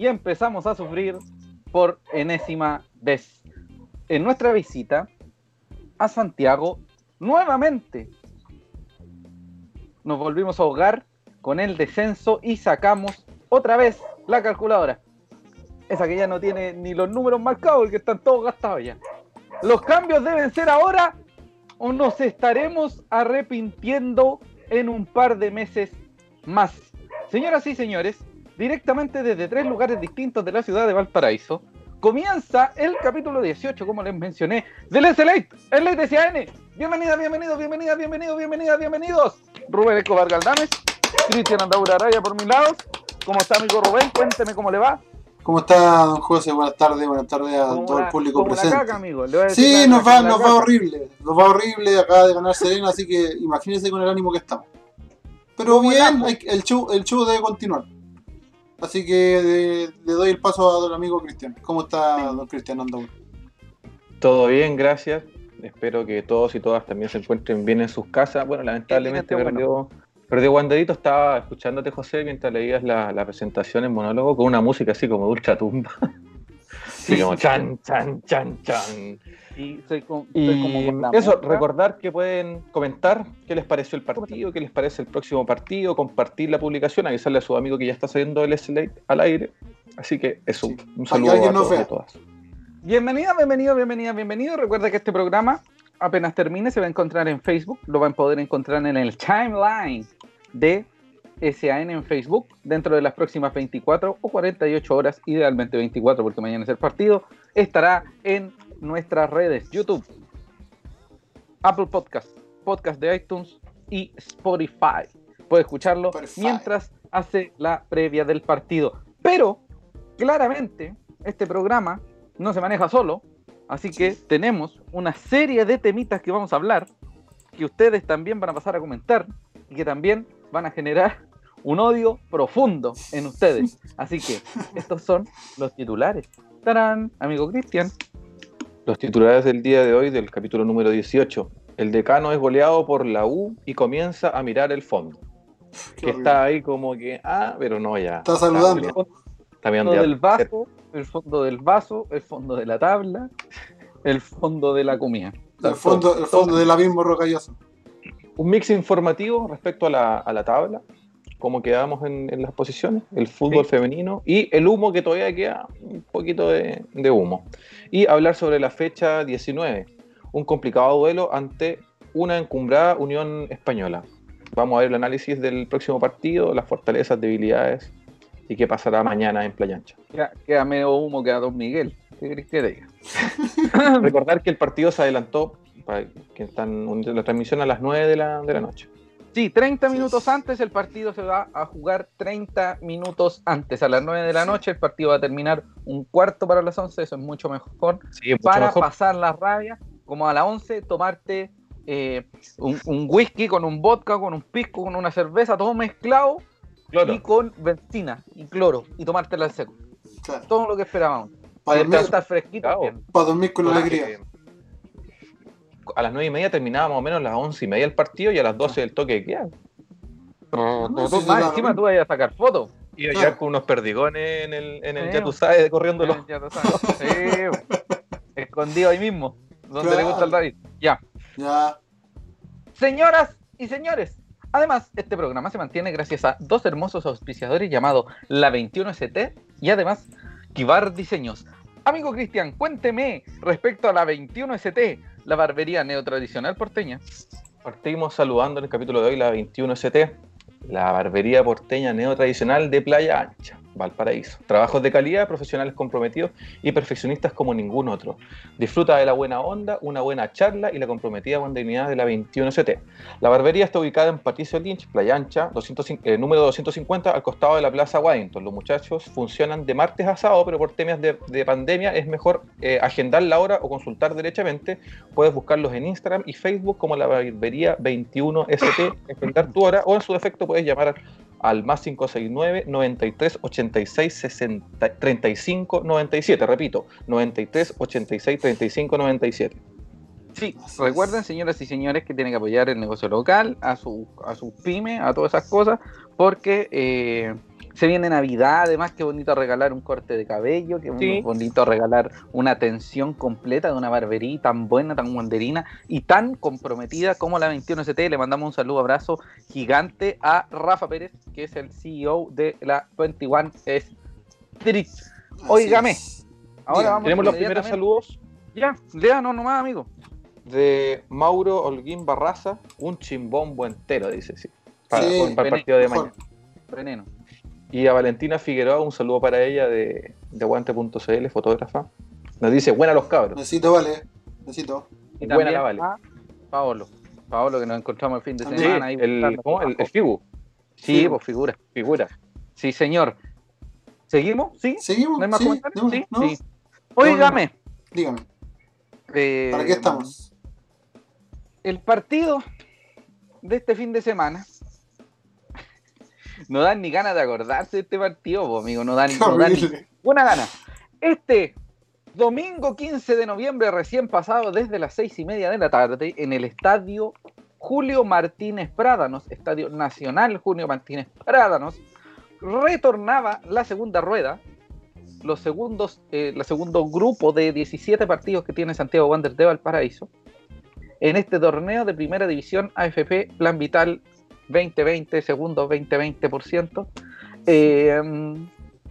y empezamos a sufrir por enésima vez. En nuestra visita a Santiago, nuevamente nos volvimos a ahogar con el descenso y sacamos otra vez la calculadora. Esa que ya no tiene ni los números marcados, porque están todos gastados ya. Los cambios deben ser ahora o nos estaremos arrepintiendo en un par de meses más. Señoras y señores, directamente desde tres lugares distintos de la ciudad de Valparaíso, comienza el capítulo 18, como les mencioné, del SLate, el Late SAN. Bienvenida, bienvenido, bienvenida, bienvenido, bienvenida, bienvenidos. Rubén Escobar Galdames, Cristian Andaura Araya por mi lado. ¿Cómo está, amigo Rubén? Cuénteme cómo le va. ¿Cómo está, don José? Buenas tardes, buenas tardes a todo el público presente. sí, nos va, nos va horrible, nos va horrible, acaba de ganar Serena, así que imagínense con el ánimo que estamos. Pero bien, el show, el show debe continuar. Así que le doy el paso a don amigo Cristian. ¿Cómo está don Cristian Andaur? Todo bien, gracias. Espero que todos y todas también se encuentren bien en sus casas. Bueno, lamentablemente perdió, perdió Wanderito. Estaba escuchándote, José, mientras leías la, la presentación en monólogo con una música así como de ultra tumba. así como chan, chan, chan, chan. Y, soy como eso, recordar que pueden comentar qué les pareció el partido, qué les parece el próximo partido, compartir la publicación, avisarle a su amigo que ya está saliendo el SLA al aire. Así que eso, un saludo a todos y a todas. Bienvenida, bienvenido, bienvenida, bienvenido. Recuerda que este programa apenas termine se va a encontrar en Facebook, lo van a poder encontrar en el timeline de SAN en Facebook dentro de las próximas 24 o 48 horas, idealmente 24 porque mañana es el partido, estará en nuestras redes YouTube, Apple Podcast, Podcast de iTunes y Spotify. Puede escucharlo mientras hace la previa del partido. Pero claramente este programa no se maneja solo, así que tenemos una serie de temitas que vamos a hablar, que ustedes también van a pasar a comentar y que también van a generar un odio profundo en ustedes. Así que estos son los titulares. ¡Tarán! Amigo Cristian. Los titulares del día de hoy del capítulo número 18. El decano es goleado por la U y comienza a mirar el fondo. que está ahí como que, ah, pero no, ya. Está saludando. Está, bien del vaso, el fondo del vaso, el fondo de la tabla, el fondo de la comida. El fondo, el fondo del abismo rocalloso. Un mix informativo respecto a la, a la tabla, cómo quedamos en, las posiciones, el fútbol femenino y el humo que todavía queda, un poquito de, de, humo. Y hablar sobre la fecha 19, un complicado duelo ante una encumbrada Unión Española. Vamos a ver el análisis del próximo partido, las fortalezas, debilidades y qué pasará mañana en Playa Ancha. Queda, medio humo, queda Don Miguel. ¿Qué que diga? Recordar que el partido se adelantó, para que están la transmisión a las 9 de la, de la noche. Sí, 30 minutos antes el partido se va a jugar 30 minutos antes. A las 9 de la noche el partido va a terminar un cuarto para las 11, eso es mucho mejor. para pasar la rabia, como a las 11, tomarte eh, un, whisky con un vodka, con un pisco, con una cerveza, todo mezclado y con benzina y cloro y tomártela al seco. Todo lo que esperábamos. Para dormir, estar fresquito. Para dormir con alegría. A las nueve y media terminábamos más o menos a las once y media el partido y a las 12 el toque de queda. más encima tú vas a sacar fotos. Y ya con unos perdigones en el, en el ya tú sabes, corriéndolo. escondido ahí mismo, donde le gusta el David. Ya. Ya. Señoras y señores, Además, este programa se mantiene gracias a dos hermosos auspiciadores llamados La 21ST y además Kibar Diseños. Amigo Cristian, cuénteme respecto a la 21ST, la barbería neotradicional porteña. Partimos saludando en el capítulo de hoy la 21ST, la barbería porteña neotradicional de Playa Ancha. Valparaíso. Trabajos de calidad, profesionales comprometidos y perfeccionistas como ningún otro. Disfruta de la buena onda, una buena charla y la comprometida dignidad de la 21ST. La barbería está ubicada en Patricio Lynch, Playa Ancha, eh, número 250, al costado de la Plaza Waddington. Los muchachos funcionan de martes a sábado, pero por temas de, pandemia es mejor eh, agendar la hora o consultar derechamente. Puedes buscarlos en Instagram y Facebook como la barbería 21ST, agendar tu hora o en su defecto puedes llamar al más 569 93 86 60, 35 97. Repito, 93 86 35 97. Sí, recuerden, señoras y señores, que tienen que apoyar el negocio local, a su, a sus pymes, a todas esas cosas, porque eh, Se viene Navidad, además, qué bonito regalar un corte de cabello, qué bonito regalar una atención completa de una barbería tan buena, tan guanderina y tan comprometida como la 21ST. Le mandamos un saludo, abrazo gigante a Rafa Pérez, que es el CEO de la 21 Street. Óigame. Ahora vamos Tenemos los primeros saludos. Ya, léanos nomás, amigo. De Mauro Holguín Barraza, un chimbombo entero, dice, sí. Para, el partido de mañana. Veneno. Y a Valentina Figueroa, un saludo para ella de, de Guante.cl, fotógrafa. Nos dice, buena los cabros. Necesito, vale. Necesito. Y buena la vale. Paolo. Paolo, que nos encontramos el fin de semana. ahí el, ¿cómo? el, Figu. Sí, pues figura. Figura. Sí, señor. ¿Seguimos? ¿Sí? ¿Seguimos? ¿No hay más comentarios? sí. sí. Óigame. Dígame. Eh, ¿Para qué estamos? El partido de este fin de semana no dan ni ganas de acordarse de este partido, amigo. No dan, no dan ni buena gana. Este domingo 15 de noviembre, recién pasado, desde las seis y media de la tarde, en el estadio Julio Martínez Prádanos, Estadio Nacional Julio Martínez Prádanos, retornaba la segunda rueda, los segundos, eh, el segundo grupo de 17 partidos que tiene Santiago Wander de Valparaíso, en este torneo de primera división AFP Plan Vital 2020, segundo 20-20%, eh,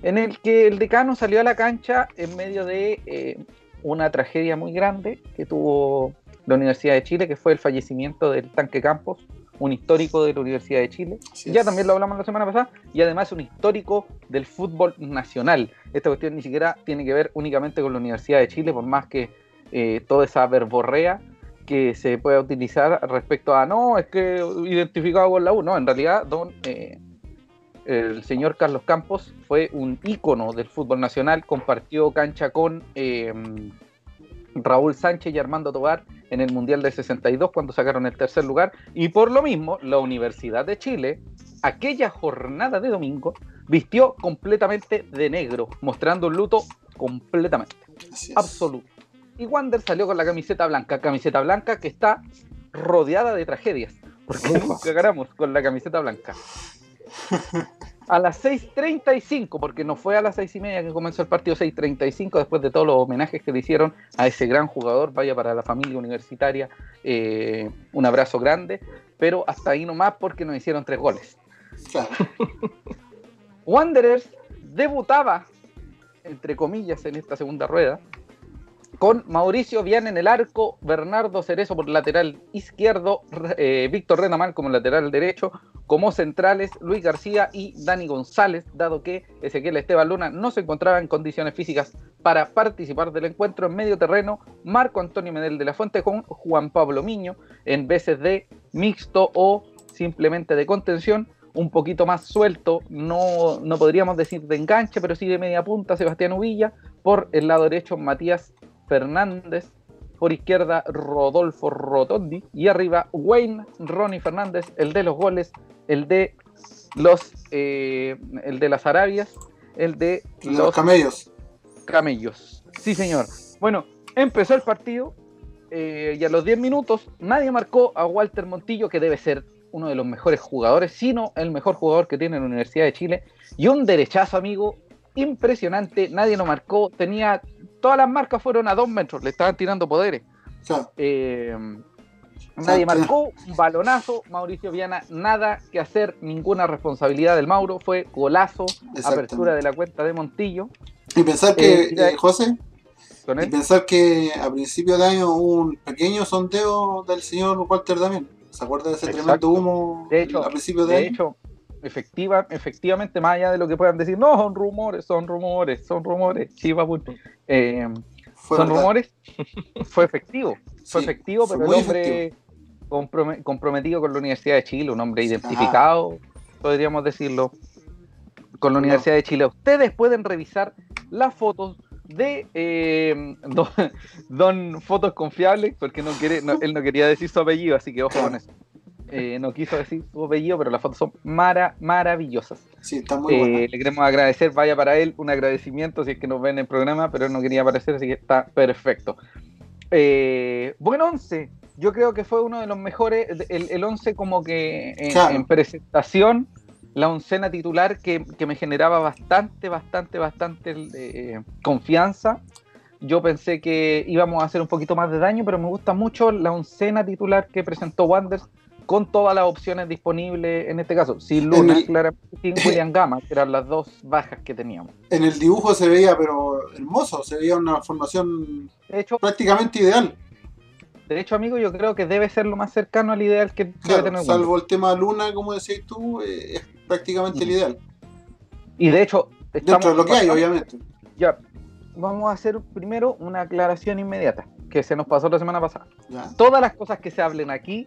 en el que el decano salió a la cancha en medio de eh, una tragedia muy grande que tuvo la Universidad de Chile, que fue el fallecimiento del tanque Campos, un histórico de la Universidad de Chile. ya también lo hablamos la semana pasada, y además un histórico del fútbol nacional. Esta cuestión ni siquiera tiene que ver únicamente con la Universidad de Chile, por más que eh, toda esa verborrea que se pueda utilizar respecto a, no, es que identificado con la U, no, en realidad, don, eh, el señor Carlos Campos fue un ícono del fútbol nacional, compartió cancha con eh, Raúl Sánchez y Armando Tobar en el Mundial de 62 cuando sacaron el tercer lugar. Y por lo mismo la Universidad de Chile aquella jornada de domingo vistió completamente de negro mostrando un luto completamente absoluto y Wander salió con la camiseta blanca, camiseta blanca que está rodeada de tragedias, porque nunca ganamos con la camiseta blanca. A las 6.35, porque no fue a las seis y media que comenzó el partido, 6.35, después de todos los homenajes que le hicieron a ese gran jugador, vaya para la familia universitaria, eh, un abrazo grande, pero hasta ahí nomás porque nos hicieron tres goles. Wanderers debutaba, entre comillas, en esta segunda rueda, con Mauricio Viana en el arco, Bernardo Cerezo por lateral izquierdo, eh, Víctor Renamán como lateral derecho, como centrales Luis García y Dani González, dado que Ezequiel Esteban Luna no se encontraba en condiciones físicas para participar del encuentro en medio terreno, Marco Antonio Medel de la Fuente con Juan Pablo Miño en veces de mixto o simplemente de contención, un poquito más suelto, no, no podríamos decir de enganche, pero sí de media punta, Sebastián Uvilla, por el lado derecho Matías Fernández, por izquierda Rodolfo Rotondi y arriba Wayne Ronnie Fernández, el de los goles, el de los eh, el de las Arabias, el de los, camellos. Camellos. Sí, señor. Bueno, empezó el partido eh, y a los 10 minutos nadie marcó a Walter Montillo, que debe ser uno de los mejores jugadores, sino el mejor jugador que tiene la Universidad de Chile. Y un derechazo, amigo, impresionante. Nadie lo marcó. Tenía todas las marcas fueron a dos metros, le estaban tirando poderes. Eh, nadie marcó, un balonazo, Mauricio Viana, nada que hacer, ninguna responsabilidad del Mauro, fue golazo, apertura de la cuenta de Montillo. Y pensar que, eh, eh, José, y pensar que a principio de año hubo un pequeño sondeo del señor Walter también. ¿Se acuerda de ese tremendo humo de hecho, a principio de, de hecho, efectiva, efectivamente, más allá de lo que puedan decir, no, son rumores, son rumores, son rumores, eh, son rumores, fue efectivo, fue efectivo, pero un hombre comprometido con la Universidad de Chile, un hombre identificado, podríamos decirlo, con la Universidad de Chile. Ustedes pueden revisar las fotos de eh, don, Fotos Confiables, porque no quiere, él no quería decir su apellido, así que ojo con eso. Eh, no quiso decir su apellido, pero las fotos son mara, maravillosas. Sí, están muy eh, Le queremos agradecer, vaya para él, un agradecimiento si es que nos ven en el programa, pero él no quería aparecer, así que está perfecto. Eh, buen 11, yo creo que fue uno de los mejores, el, el 11 como que en, presentación la oncena titular que, me generaba bastante, bastante, bastante eh, confianza. Yo pensé que íbamos a hacer un poquito más de daño, pero me gusta mucho la oncena titular que presentó Wanders con todas las opciones disponibles en este caso. Sin Luna, claramente sin William Gama, que eran las dos bajas que teníamos. En el dibujo se veía, pero hermoso, se veía una formación prácticamente ideal. De hecho, amigo, yo creo que debe ser lo más cercano al ideal que debe tener Salvo el tema Luna, como decías tú, eh, es prácticamente el ideal. Y de hecho, dentro de lo que hay, obviamente. Ya, vamos a hacer primero una aclaración inmediata que se nos pasó la semana pasada. Todas las cosas que se hablen aquí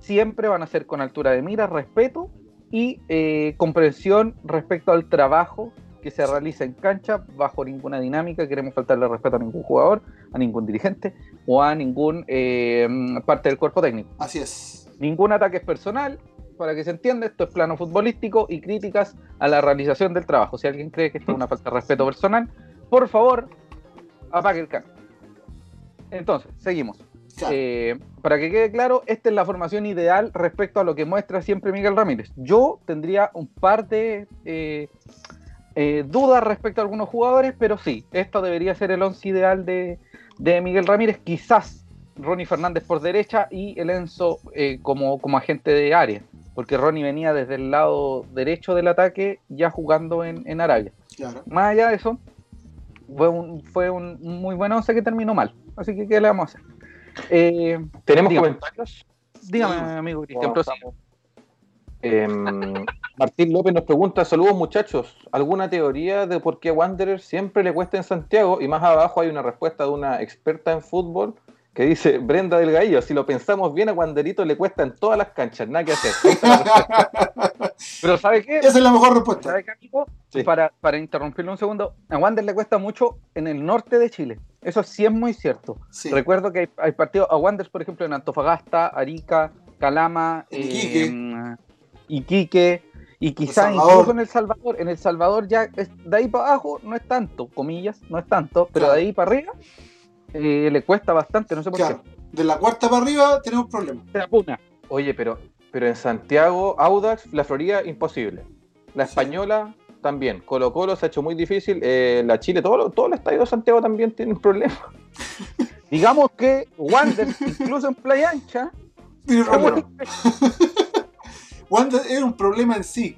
siempre van a ser con altura de mira, respeto y eh, comprensión respecto al trabajo que se realiza en cancha bajo ninguna dinámica. Queremos faltarle respeto a ningún jugador, a ningún dirigente o a ningún eh, parte del cuerpo técnico. Así es. Ningún ataque es personal. Para que se entienda, esto es plano futbolístico y críticas a la realización del trabajo. Si alguien cree que esto es una falta de respeto personal, por favor, apague el canal. Entonces, seguimos. Eh, para que quede claro, esta es la formación ideal respecto a lo que muestra siempre Miguel Ramírez. Yo tendría un par de eh, eh, dudas respecto a algunos jugadores, pero sí, esto debería ser el once ideal de, Miguel Ramírez. Quizás Ronnie Fernández por derecha y el Enzo como, como agente de área, porque Ronnie venía desde el lado derecho del ataque ya jugando en, Arabia. Más allá de eso, fue un, fue un muy buen once que terminó mal. Así que, ¿qué le vamos a hacer? Eh, ¿Tenemos comentarios? Dígame, amigo Cristian, em, Martín López nos pregunta, saludos muchachos, ¿alguna teoría de por qué Wanderer siempre le cuesta en Santiago? Y más abajo hay una respuesta de una experta en fútbol que dice Brenda Delgadillo, si lo pensamos bien a Wanderito le cuesta en todas las canchas, nada que hacer. Pero ¿sabe qué? Esa es la mejor respuesta. ¿Sabe qué, Para, para interrumpirlo un segundo, a Wander le cuesta mucho en el norte de Chile. Eso sí es muy cierto. Recuerdo que hay, partidos, a Wander, por ejemplo, en Antofagasta, Arica, Calama, Iquique, em, Iquique y quizás incluso en El Salvador. En El Salvador ya de ahí para abajo no es tanto, comillas, no es tanto, pero de ahí para arriba eh, le cuesta bastante, no sé por qué. De la cuarta para arriba tenemos problemas. Oye, pero, pero en Santiago, Audax, la Florida, imposible. La Española también. Colo Colo se ha hecho muy difícil. Eh, la Chile, todo, todo el estadio de Santiago también tiene un problema. Digamos que Wander, incluso en Playa Ancha, Wander es un problema en sí.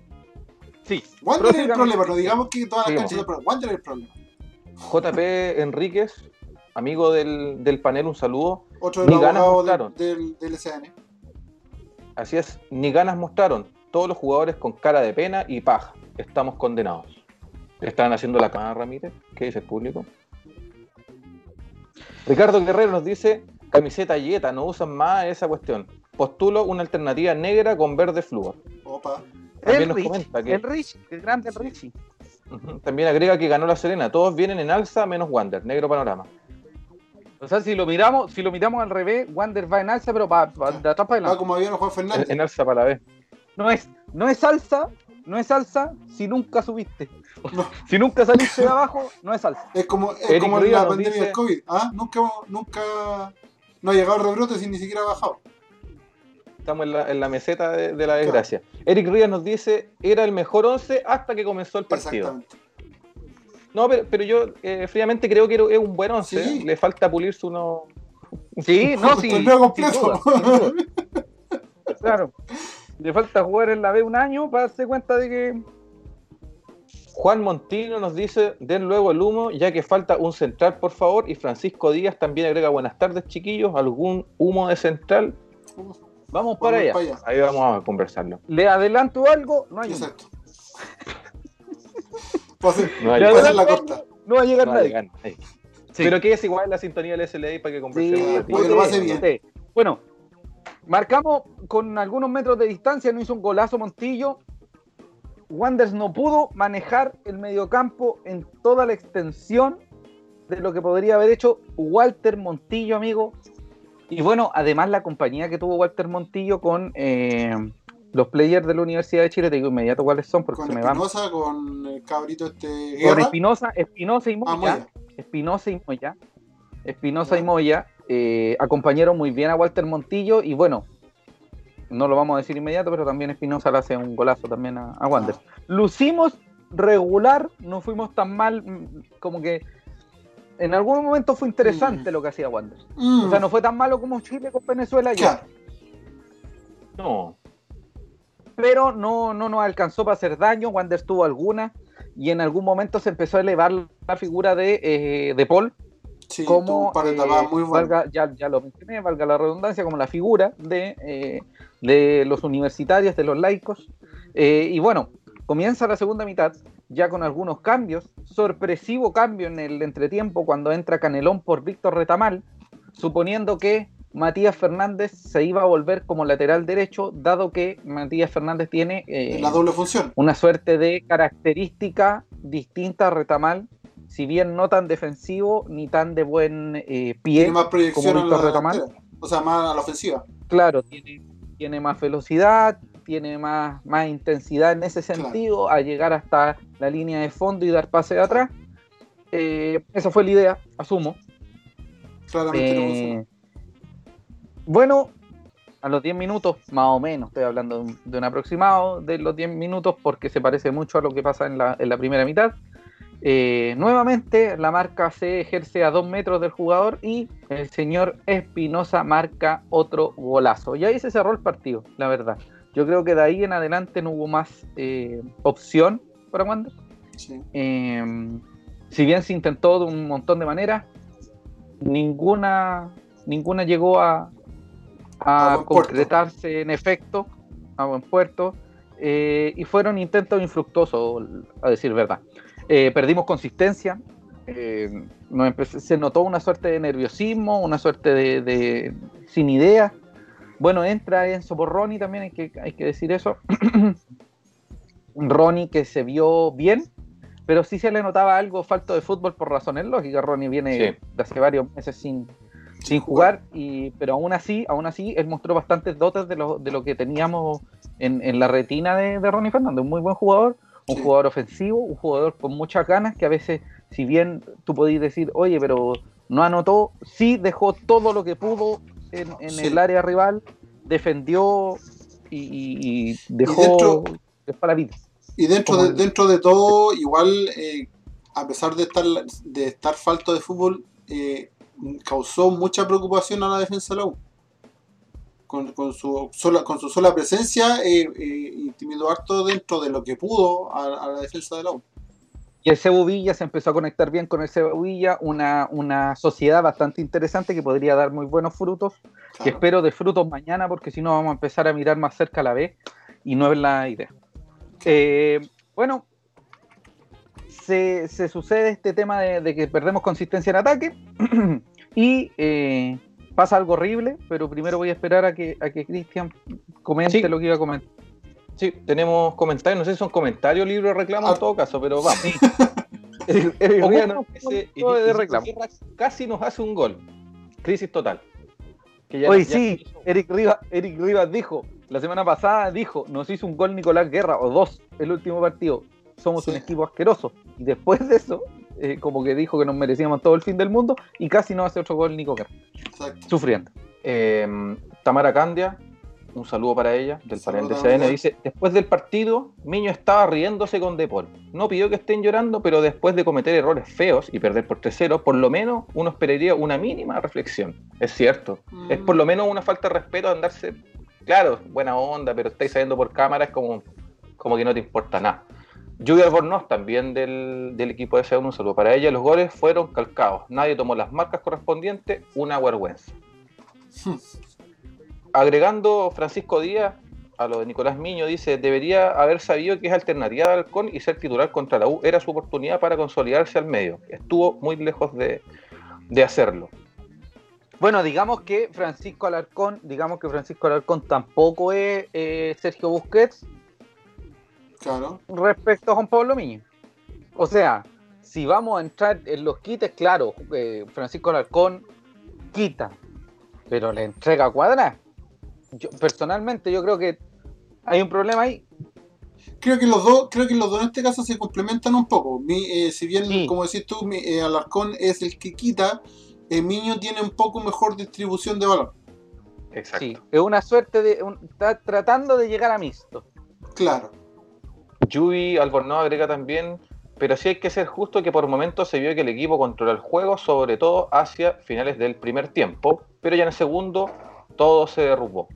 Sí. Wander es el problema, no digamos que todas las canchas, pero Wander es el problema. JP Enríquez amigo del, panel, un saludo. Otro de ni ganas mostraron. Del, SN. Así es, ni ganas mostraron. Todos los jugadores con cara de pena y paja. Estamos condenados. están haciendo la cama Ramírez. ¿Qué dice el público? Ricardo Guerrero nos dice, camiseta yeta, no usan más esa cuestión. Postulo una alternativa negra con verde flúor. Opa. También nos comenta que... El Rich, el grande Richie. También agrega que ganó la Serena. Todos vienen en alza menos Wander. Negro panorama. O sea, si lo miramos, si lo miramos al revés, Wander va en alza, pero para, de atrás para adelante. Va como había Juan Fernández. En, alza para la vez. No es, no es alza, no es alza si nunca subiste. si nunca saliste de abajo, no es alza. Es como, es como la pandemia del COVID. ¿Ah? Nunca, nunca no ha llegado el rebrote sin ni siquiera ha bajado. Estamos en la, en la meseta de, la desgracia. Eric Ríos nos dice, era el mejor 11 hasta que comenzó el partido. Exactamente. No, pero, yo eh, fríamente creo que es un buen once. Le falta pulirse uno. Sí, no, sí. completo. claro. Le falta jugar en la B un año para darse cuenta de que. Juan Montino nos dice, den luego el humo, ya que falta un central, por favor. Y Francisco Díaz también agrega, buenas tardes, chiquillos. ¿Algún humo de central? Vamos para allá. Ahí vamos a conversarlo. ¿Le adelanto algo? No hay Exacto. No, va a la. No va a llegar nadie. Pero que es igual la sintonía del SLA para que conversemos. Sí, Bueno, marcamos con algunos metros de distancia, no hizo un golazo Montillo. Wanders no pudo manejar el mediocampo en toda la extensión de lo que podría haber hecho Walter Montillo, amigo. Y bueno, además la compañía que tuvo Walter Montillo con eh, los players de la Universidad de Chile, te digo inmediato cuáles son porque se me van. Espinosa, con el cabrito este. Con Espinosa, Espinosa y ah, Moya. Espinosa y Moya. Espinosa y Moya eh, acompañaron muy bien a Walter Montillo y bueno, no lo vamos a decir inmediato, pero también Espinosa le hace un golazo también a, a Wander. Lucimos regular, no fuimos tan mal, mm, como que en algún momento fue interesante mm. lo que hacía Wander. Mm. O sea, no fue tan malo como Chile con Venezuela ya. No. Pero no, no nos alcanzó para hacer daño, Wander tuvo alguna, y en algún momento se empezó a elevar la figura de, eh, de Paul, como eh, muy valga, ya, ya, lo mencioné, valga la redundancia, como la figura de, eh, de los universitarios, de los laicos. y bueno, comienza la segunda mitad ya con algunos cambios, sorpresivo cambio en el entretiempo cuando entra Canelón por Víctor Retamal, suponiendo que Matías Fernández se iba a volver como lateral derecho, dado que Matías Fernández tiene eh, la doble función. una suerte de característica distinta a Retamal, si bien no tan defensivo ni tan de buen eh, pie más como Víctor Retamal. O sea, más a la ofensiva. Claro, tiene, tiene más velocidad, tiene más, más intensidad en ese sentido, a llegar hasta la línea de fondo y dar pase de atrás. Eh, esa fue la idea, asumo. Claramente eh, Bueno, a los 10 minutos, más o menos, estoy hablando de un, aproximado de los 10 minutos porque se parece mucho a lo que pasa en la, en la primera mitad. Eh, nuevamente la marca se ejerce a dos metros del jugador y el señor Espinosa marca otro golazo. Y ahí se cerró el partido, la verdad. Yo creo que de ahí en adelante no hubo más eh, opción para Wander. Em, si bien se intentó de un montón de maneras, ninguna, ninguna llegó a, concretarse en efecto a buen puerto. Eh, y fueron intentos infructuosos, a decir verdad. Eh, perdimos consistencia, se notó una suerte de nerviosismo, una suerte de, de sin idea bueno, entra Enzo por Ronnie también, hay que, hay que decir eso. Ronnie que se vio bien, pero sí se le notaba algo falto de fútbol por razones lógicas. Ronnie viene de hace varios meses sin, sin jugar, y, pero aún así, aún así, él mostró bastantes dotes de lo, de lo que teníamos en, la retina de, Ronnie Fernández. Un muy buen jugador, un jugador ofensivo, un jugador con muchas ganas que a veces, si bien tú podías decir, oye, pero no anotó, sí dejó todo lo que pudo en, el área rival, defendió y, dejó para la vida. Y dentro de, dentro de todo, igual, eh, a pesar de estar, de estar falto de fútbol, eh, causó mucha preocupación a la defensa de la U. Con, su, sola, con su sola presencia, eh, intimidó harto dentro de lo que pudo a la defensa de la U. Y el Cebuvilla se empezó a conectar bien con el Cebuvilla, una, una sociedad bastante interesante que podría dar muy buenos frutos, que espero de frutos mañana, porque si no vamos a empezar a mirar más cerca a la vez y no es la idea. Eh, bueno, se, sucede este tema de, que perdemos consistencia en ataque y eh, pasa algo horrible, pero primero voy a esperar a que, a que Cristian comente lo que iba a comentar. Sí, tenemos comentarios, no sé si son comentarios, libro de reclamo en ah. todo caso, pero vamos. casi nos hace un gol. Crisis total. Hoy sí, Eric, Rivas, Eric Rivas dijo, la semana pasada dijo, nos hizo un gol Nicolás Guerra, o dos, el último partido. Somos un equipo asqueroso. Y después de eso, eh, como que dijo que nos merecíamos todo el fin del mundo, y casi no hace otro gol Nico Guerra. Sufriendo. Eh, Tamara Candia un saludo para ella, del panel de CN, dice, después del partido, Miño estaba riéndose con Depol. No pidió que estén llorando, pero después de cometer errores feos y perder por 3-0, por lo menos uno esperaría una mínima reflexión. Es cierto. Es por lo menos una falta de respeto andarse, claro, buena onda, pero estáis saliendo por cámara, es como, como que no te importa nada. Lluvia Albornoz, también del, del equipo de C1, un saludo para ella. Los goles fueron calcados. Nadie tomó las marcas correspondientes, una vergüenza. agregando Francisco Díaz a lo de Nicolás Miño, dice, debería haber sabido que es alternativa de Halcón y ser titular contra la U era su oportunidad para consolidarse al medio. Estuvo muy lejos de, hacerlo. Bueno, digamos que Francisco Alarcón, digamos que Francisco Alarcón tampoco es eh, Sergio Busquets. Claro. Respecto a Juan Pablo Miño. O sea, si vamos a entrar en los quites, claro, eh, Francisco Alarcón quita, pero le entrega cuadra yo, personalmente yo creo que hay un problema ahí. Creo que los dos, creo que los dos en este caso se complementan un poco. Eh, si bien, como decís tú, mi, eh, Alarcón es el que quita, el Miño tiene un poco mejor distribución de valor. Exacto. Sí, es una suerte de. está tratando de llegar a mixto. Claro. Yubi Albornoz agrega también, pero sí hay que ser justo que por momentos se vio que el equipo controla el juego, sobre todo hacia finales del primer tiempo, pero ya en el segundo todo se derrumbó.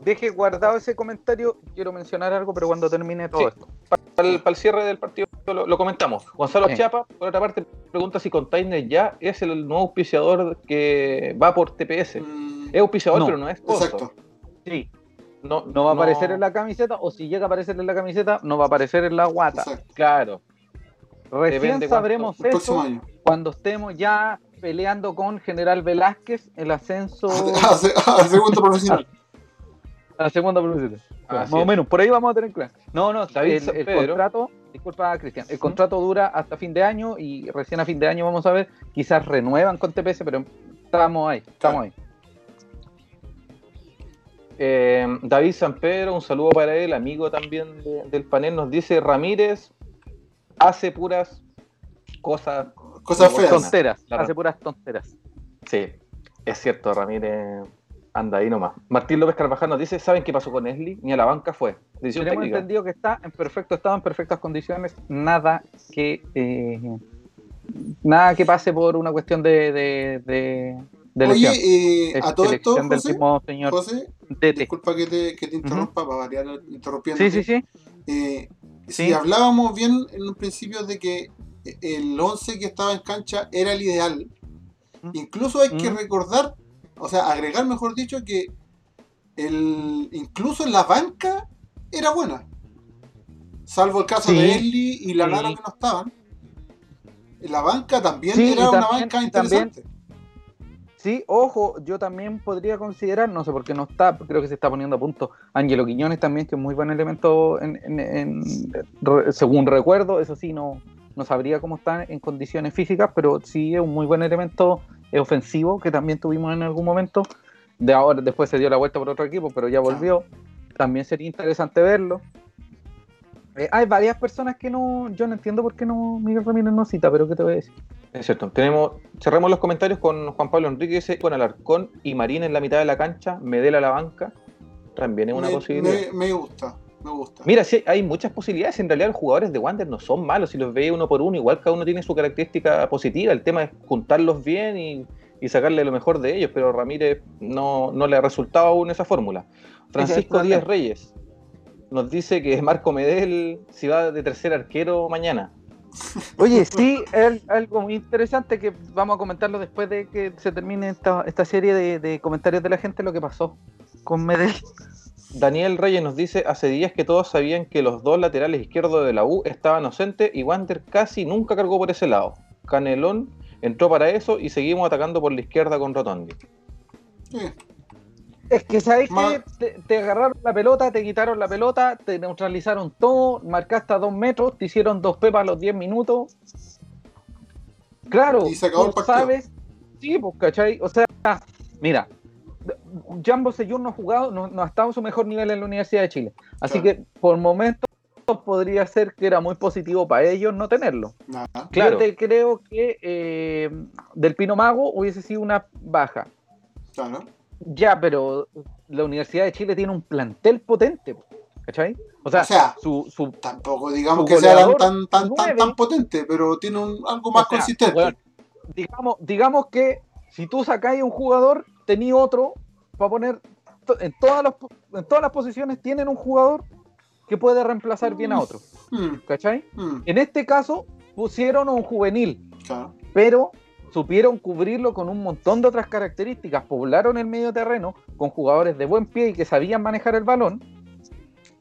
Deje guardado ese comentario, quiero mencionar algo, pero cuando termine todo esto. Para el, cierre del partido lo, comentamos. Gonzalo Chiapa, por otra parte, pregunta si Container ya es el nuevo auspiciador que va por TPS. Mm, es auspiciador, pero no es Exacto. Sí, no, no va a aparecer en la camiseta, o si llega a aparecer en la camiseta, no va a aparecer en la guata. Claro. Recién sabremos eso cuando estemos ya peleando con General Velázquez el ascenso. A, segundo profesional. A segundo profesional. más o menos, por ahí vamos a tener claro. No, no, el, el contrato, disculpa Cristian, el contrato dura hasta fin de año y recién a fin de año vamos a ver, quizás renuevan con TPS, pero estamos ahí, estamos ahí. Eh, David San Pedro, un saludo para él, amigo también del panel, nos dice Ramírez hace puras cosas, cosas feas. Tonteras, hace puras tonteras. Sí, es cierto, Ramírez anda ahí nomás. Martín López Carvajal nos dice, ¿saben qué pasó con Esli? Ni a la banca fue. Tenemos entendido que está en perfecto estado, en perfectas condiciones, nada que eh, nada que pase por una cuestión de, Oye, eh, a todo esto, José, José disculpa que te, que te interrumpa para variar interrumpiendo. Sí, sí, sí. Eh, si hablábamos bien en un principio de que el 11 que estaba en cancha era el ideal, incluso hay que recordar, o sea, agregar mejor dicho, que el, incluso en la banca era buena. Salvo el caso de Ellie y la Lara que no estaban. En la banca también era una banca interesante. Sí, ojo, yo también podría considerar, no sé por qué no está, creo que se está poniendo a punto Ángelo Quiñones también, que es muy buen elemento en, según recuerdo, eso sí, no, no sabría cómo está en condiciones físicas, pero sí es un muy buen elemento ofensivo que también tuvimos en algún momento. De ahora, después se dio la vuelta por otro equipo, pero ya volvió. También sería interesante verlo. Eh, hay varias personas que no, yo no entiendo por qué no Miguel Ramírez no cita, pero ¿qué te voy a decir? Es cierto. Tenemos, cerramos los comentarios con Juan Pablo Enrique, con Alarcón y Marín en la mitad de la cancha, Medela a la banca. También es una posibilidad. Me, gusta, me gusta. Mira, sí, hay muchas posibilidades. En realidad, los jugadores de Wander no son malos. Si los ve uno por uno, igual cada uno tiene su característica positiva. El tema es juntarlos bien y, sacarle lo mejor de ellos. Pero Ramírez no, no le ha resultado aún esa fórmula. Francisco Díaz Reyes nos dice que Marco Medel si va de tercer arquero mañana. Oye, sí, es algo muy interesante que vamos a comentarlo después de que se termine esta, serie de, comentarios de la gente, lo que pasó con Medel. Daniel Reyes nos dice, hace días que todos sabían que los dos laterales izquierdos de la U estaban ausentes y Wander casi nunca cargó por ese lado. Canelón entró para eso y seguimos atacando por la izquierda con Rotondi. Es que sabéis que te, agarraron la pelota, te quitaron la pelota, te neutralizaron todo, marcaste a dos metros, te hicieron dos pepas a los 10 minutos. Claro, y se acabó el sabes. Sí, pues, ¿cachai? O sea, mira, Jambo Seyur no ha jugado, no, ha estado en su mejor nivel en la Universidad de Chile. Así que por momentos podría ser que era muy positivo para ellos no tenerlo. Claro. Yo te creo que eh, del Pino Mago hubiese sido una baja. Claro. Ya, pero la Universidad de Chile tiene un plantel potente, ¿cachai? O sea, su, su, tampoco digamos que sea tan, tan, tan, tan, potente, pero tiene un, algo más consistente. digamos, digamos que si tú sacáis un jugador, tenéis otro para poner en todas, las, en todas las posiciones tienen un jugador que puede reemplazar bien a otro. Mm. ¿Cachai? Mm. En este caso pusieron a un juvenil, pero supieron cubrirlo con un montón de otras características, poblaron el medio terreno con jugadores de buen pie y que sabían manejar el balón,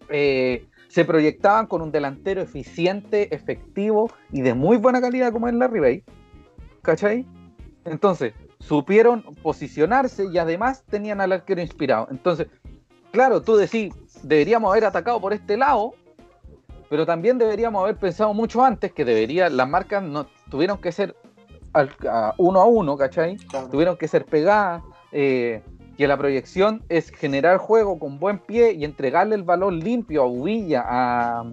eh, se proyectaban con un delantero eficiente, efectivo y de muy buena calidad como es la Bay, ¿cachai? Entonces, supieron posicionarse y además tenían al arquero inspirado. Entonces, claro, tú decís, deberíamos haber atacado por este lado, pero también deberíamos haber pensado mucho antes que debería, las marcas no tuvieron que ser uno a uno, ¿cachai? Tuvieron que ser pegadas, eh, que la proyección es generar juego con buen pie y entregarle el balón limpio a Ubilla, a,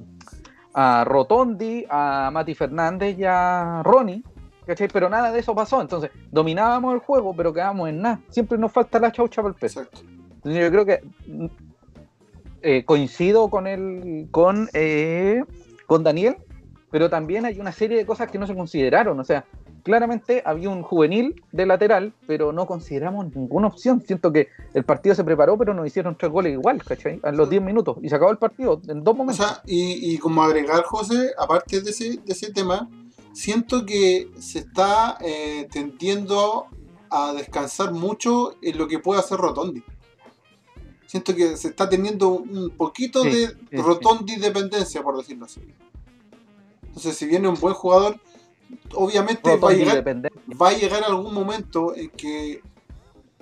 a Rotondi, a Mati Fernández y a Ronnie, ¿cachai? Pero nada de eso pasó, entonces dominábamos el juego, pero quedamos en nada. Siempre nos falta la chaucha para el peso. Entonces yo creo que eh, coincido con el, con, eh, con Daniel, pero también hay una serie de cosas que no se consideraron. O sea, claramente había un juvenil de lateral, pero no consideramos ninguna opción. Siento que el partido se preparó, pero nos hicieron tres goles igual, ¿cachai? A los 10 minutos. Y se acabó el partido en dos momentos. O sea, y, como agregar, José, aparte de ese, de ese tema, siento que se está eh, tendiendo a descansar mucho en lo que puede hacer Rotondi siento que se está teniendo un poquito de rotondi dependencia, por decirlo así. Entonces, si viene un buen jugador, obviamente va a, llegar, va a llegar algún momento en que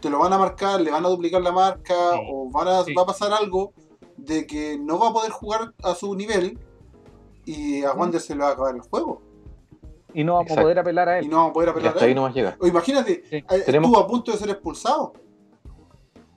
te lo van a marcar, le van a duplicar la marca, o van a, va a pasar algo de que no va a poder jugar a su nivel y a Wander se le va a acabar el juego. Y no vamos a poder apelar a él. Y no vamos a poder apelar a él. Ahí no va a llegar. O imagínate, eh, estuvo a punto de ser expulsado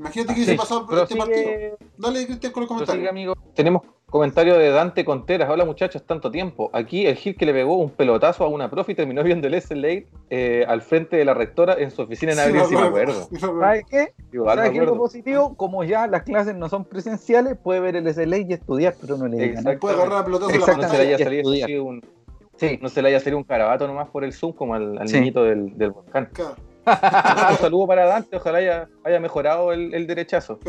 Imagínate que se pasó por este partido. Dale, Cristian, con el comentario. Tenemos comentario de Dante Conteras. Hola, muchachos, tanto tiempo. Aquí el Gil que le pegó un pelotazo a una profe y terminó viendo el SLA eh, al frente de la rectora en su oficina en abril, si me acuerdo. ¿Sabes qué? ¿Sabes qué es lo positivo? Como ya las clases no son presenciales, puede ver el SLA y estudiar, pero no le digan. Puede agarrar pelotazo la No se le haya salido un, sí. no se le haya salido un carabato nomás por el Zoom como al, niñito del, del volcán. Claro. Un saludo para Dante, ojalá haya, haya mejorado el, derechazo.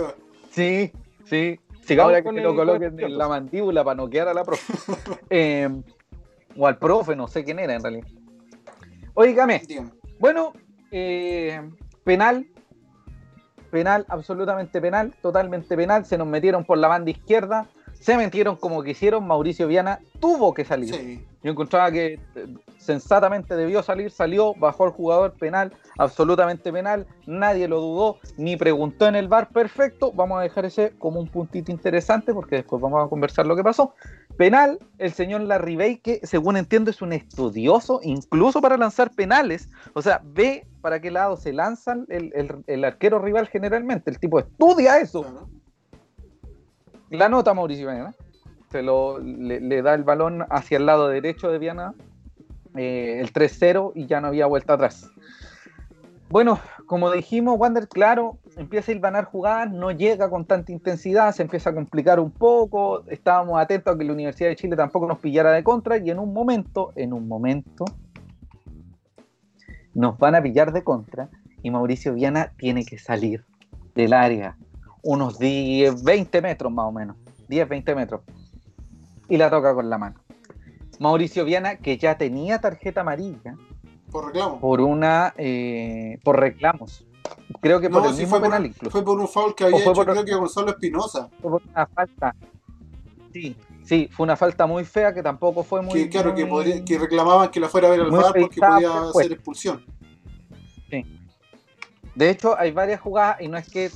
Sí, sí. Sigamos Ahora que lo coloquen en la mandíbula para noquear a la profe. Eh, o al profe, no sé quién era en realidad. Oígame. Bueno, eh, penal. Penal, absolutamente penal, totalmente penal. Se nos metieron por la banda izquierda se metieron como quisieron, Mauricio Viana tuvo que salir. Yo encontraba que eh, sensatamente debió salir, salió, bajó el jugador penal, absolutamente penal, nadie lo dudó, ni preguntó en el bar, perfecto, vamos a dejar ese como un puntito interesante porque después vamos a conversar lo que pasó. Penal, el señor Larribey, que según entiendo es un estudioso, incluso para lanzar penales, o sea, ve para qué lado se lanzan el, arquero rival generalmente, el tipo estudia eso la nota Mauricio Viana. Se lo, le, da el balón hacia el lado derecho de Viana, eh, el 3-0 y ya no había vuelta atrás. Bueno, como dijimos, Wander, claro, empieza a hilvanar jugadas, no llega con tanta intensidad, se empieza a complicar un poco. Estábamos atentos a que la Universidad de Chile tampoco nos pillara de contra y en un momento, en un momento, nos van a pillar de contra y Mauricio Viana tiene que salir del área unos 10, 20 metros más o menos, 10, 20 metros, y la toca con la mano. Mauricio Viana, que ya tenía tarjeta amarilla. Por reclamo. Por una. Eh, por reclamos. Creo que por el mismo fue penal por, incluso. Fue por un foul que había hecho, creo que Gonzalo Espinosa. Fue por una falta. Sí, sí, fue una falta muy fea que tampoco fue muy. Que, claro, Que, que, reclamaban que la fuera a ver al VAR porque podía hacer expulsión. Sí. De hecho, hay varias jugadas y no es que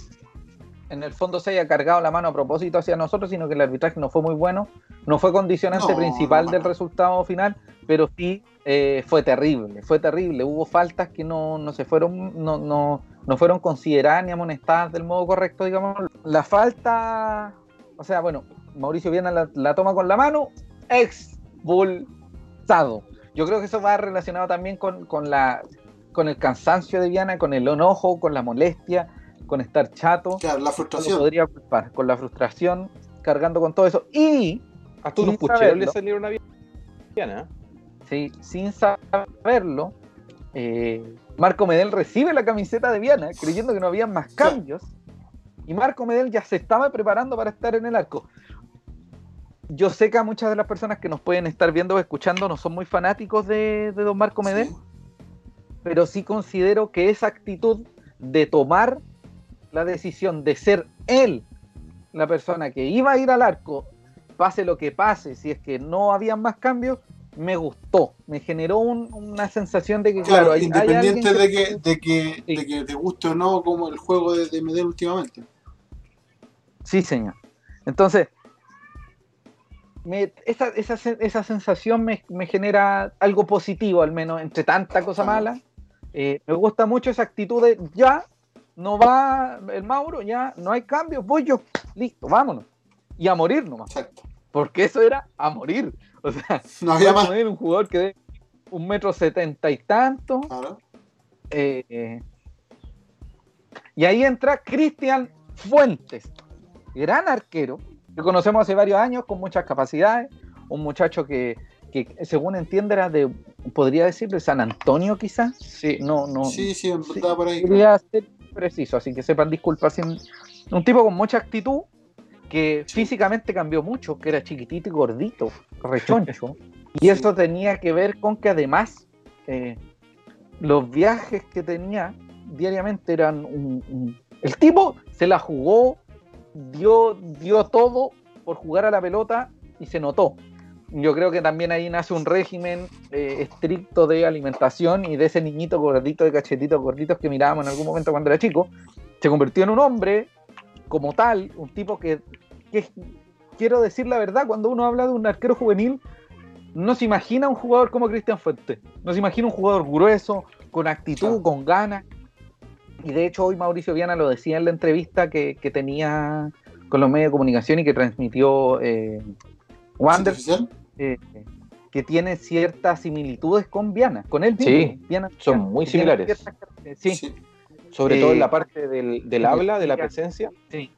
en el fondo se haya cargado la mano a propósito hacia nosotros, sino que el arbitraje no fue muy bueno, no fue condicionante principal del resultado final, pero sí eh, fue terrible, fue terrible. Hubo faltas que no, no se fueron, no, no, no, fueron consideradas ni amonestadas del modo correcto, digamos. La falta, o sea, bueno, Mauricio Viana la, toma con la mano, expulsado. Yo creo que eso va relacionado también con, con, la, con el cansancio de Viana, con el enojo, con la molestia con estar chato. Claro, la frustración. podría culpar, con la frustración, cargando con todo eso. Y. Hasta unos pucheros le salieron a Viana. Sí, sin saberlo, eh, Marco Medel recibe la camiseta de Viana, creyendo que no había más cambios. Y Marco Medel ya se estaba preparando para estar en el arco. Yo sé que a muchas de las personas que nos pueden estar viendo o escuchando no son muy fanáticos de, don Marco Medel, pero sí considero que esa actitud de tomar la decisión de ser él la persona que iba a ir al arco, pase lo que pase, si es que no había más cambios, me gustó, me generó una sensación de que, claro, independiente de, que, de, que, te guste o no como el juego de, de Medel últimamente. Sí, señor. Entonces, esa, esa, sensación me, genera algo positivo, al menos, entre tanta cosa mala. Eh, me gusta mucho esa actitud de ya, no va el Mauro, ya no hay cambio, voy yo, listo, vámonos. Y a morir nomás. Exacto. Porque eso era a morir. O sea, no había más. un jugador que de un metro setenta y tanto. Claro. Eh, y ahí entra Cristian Fuentes, gran arquero, que conocemos hace varios años con muchas capacidades, un muchacho que, según entiende era de, podría decir, de San Antonio quizás. Sí, no, no. Sí, sí, por ahí. Ser preciso, así que sepan disculpas. Un tipo con mucha actitud, que físicamente cambió mucho, que era chiquitito y gordito, rechoncho. y eso tenía que ver con que además eh, los viajes que tenía diariamente eran un, El tipo se la jugó, dio, dio todo por jugar a la pelota y se notó. Yo creo que también ahí nace un régimen eh, estricto de alimentación y de ese niñito gordito de cachetitos gorditos que mirábamos en algún momento cuando era chico. Se convirtió en un hombre como tal, un tipo que, quiero decir la verdad, cuando uno habla de un arquero juvenil, no se imagina un jugador como Cristian Fuente, no se imagina un jugador grueso, con actitud, con ganas. Y de hecho hoy Mauricio Viana lo decía en la entrevista que, tenía con los medios de comunicación y que transmitió eh, Wander, eh, que tiene ciertas similitudes con Viana, con él mismo. Sí, son muy similares. sí. Sobre todo en la eh, parte del, habla, de la presencia. Sí.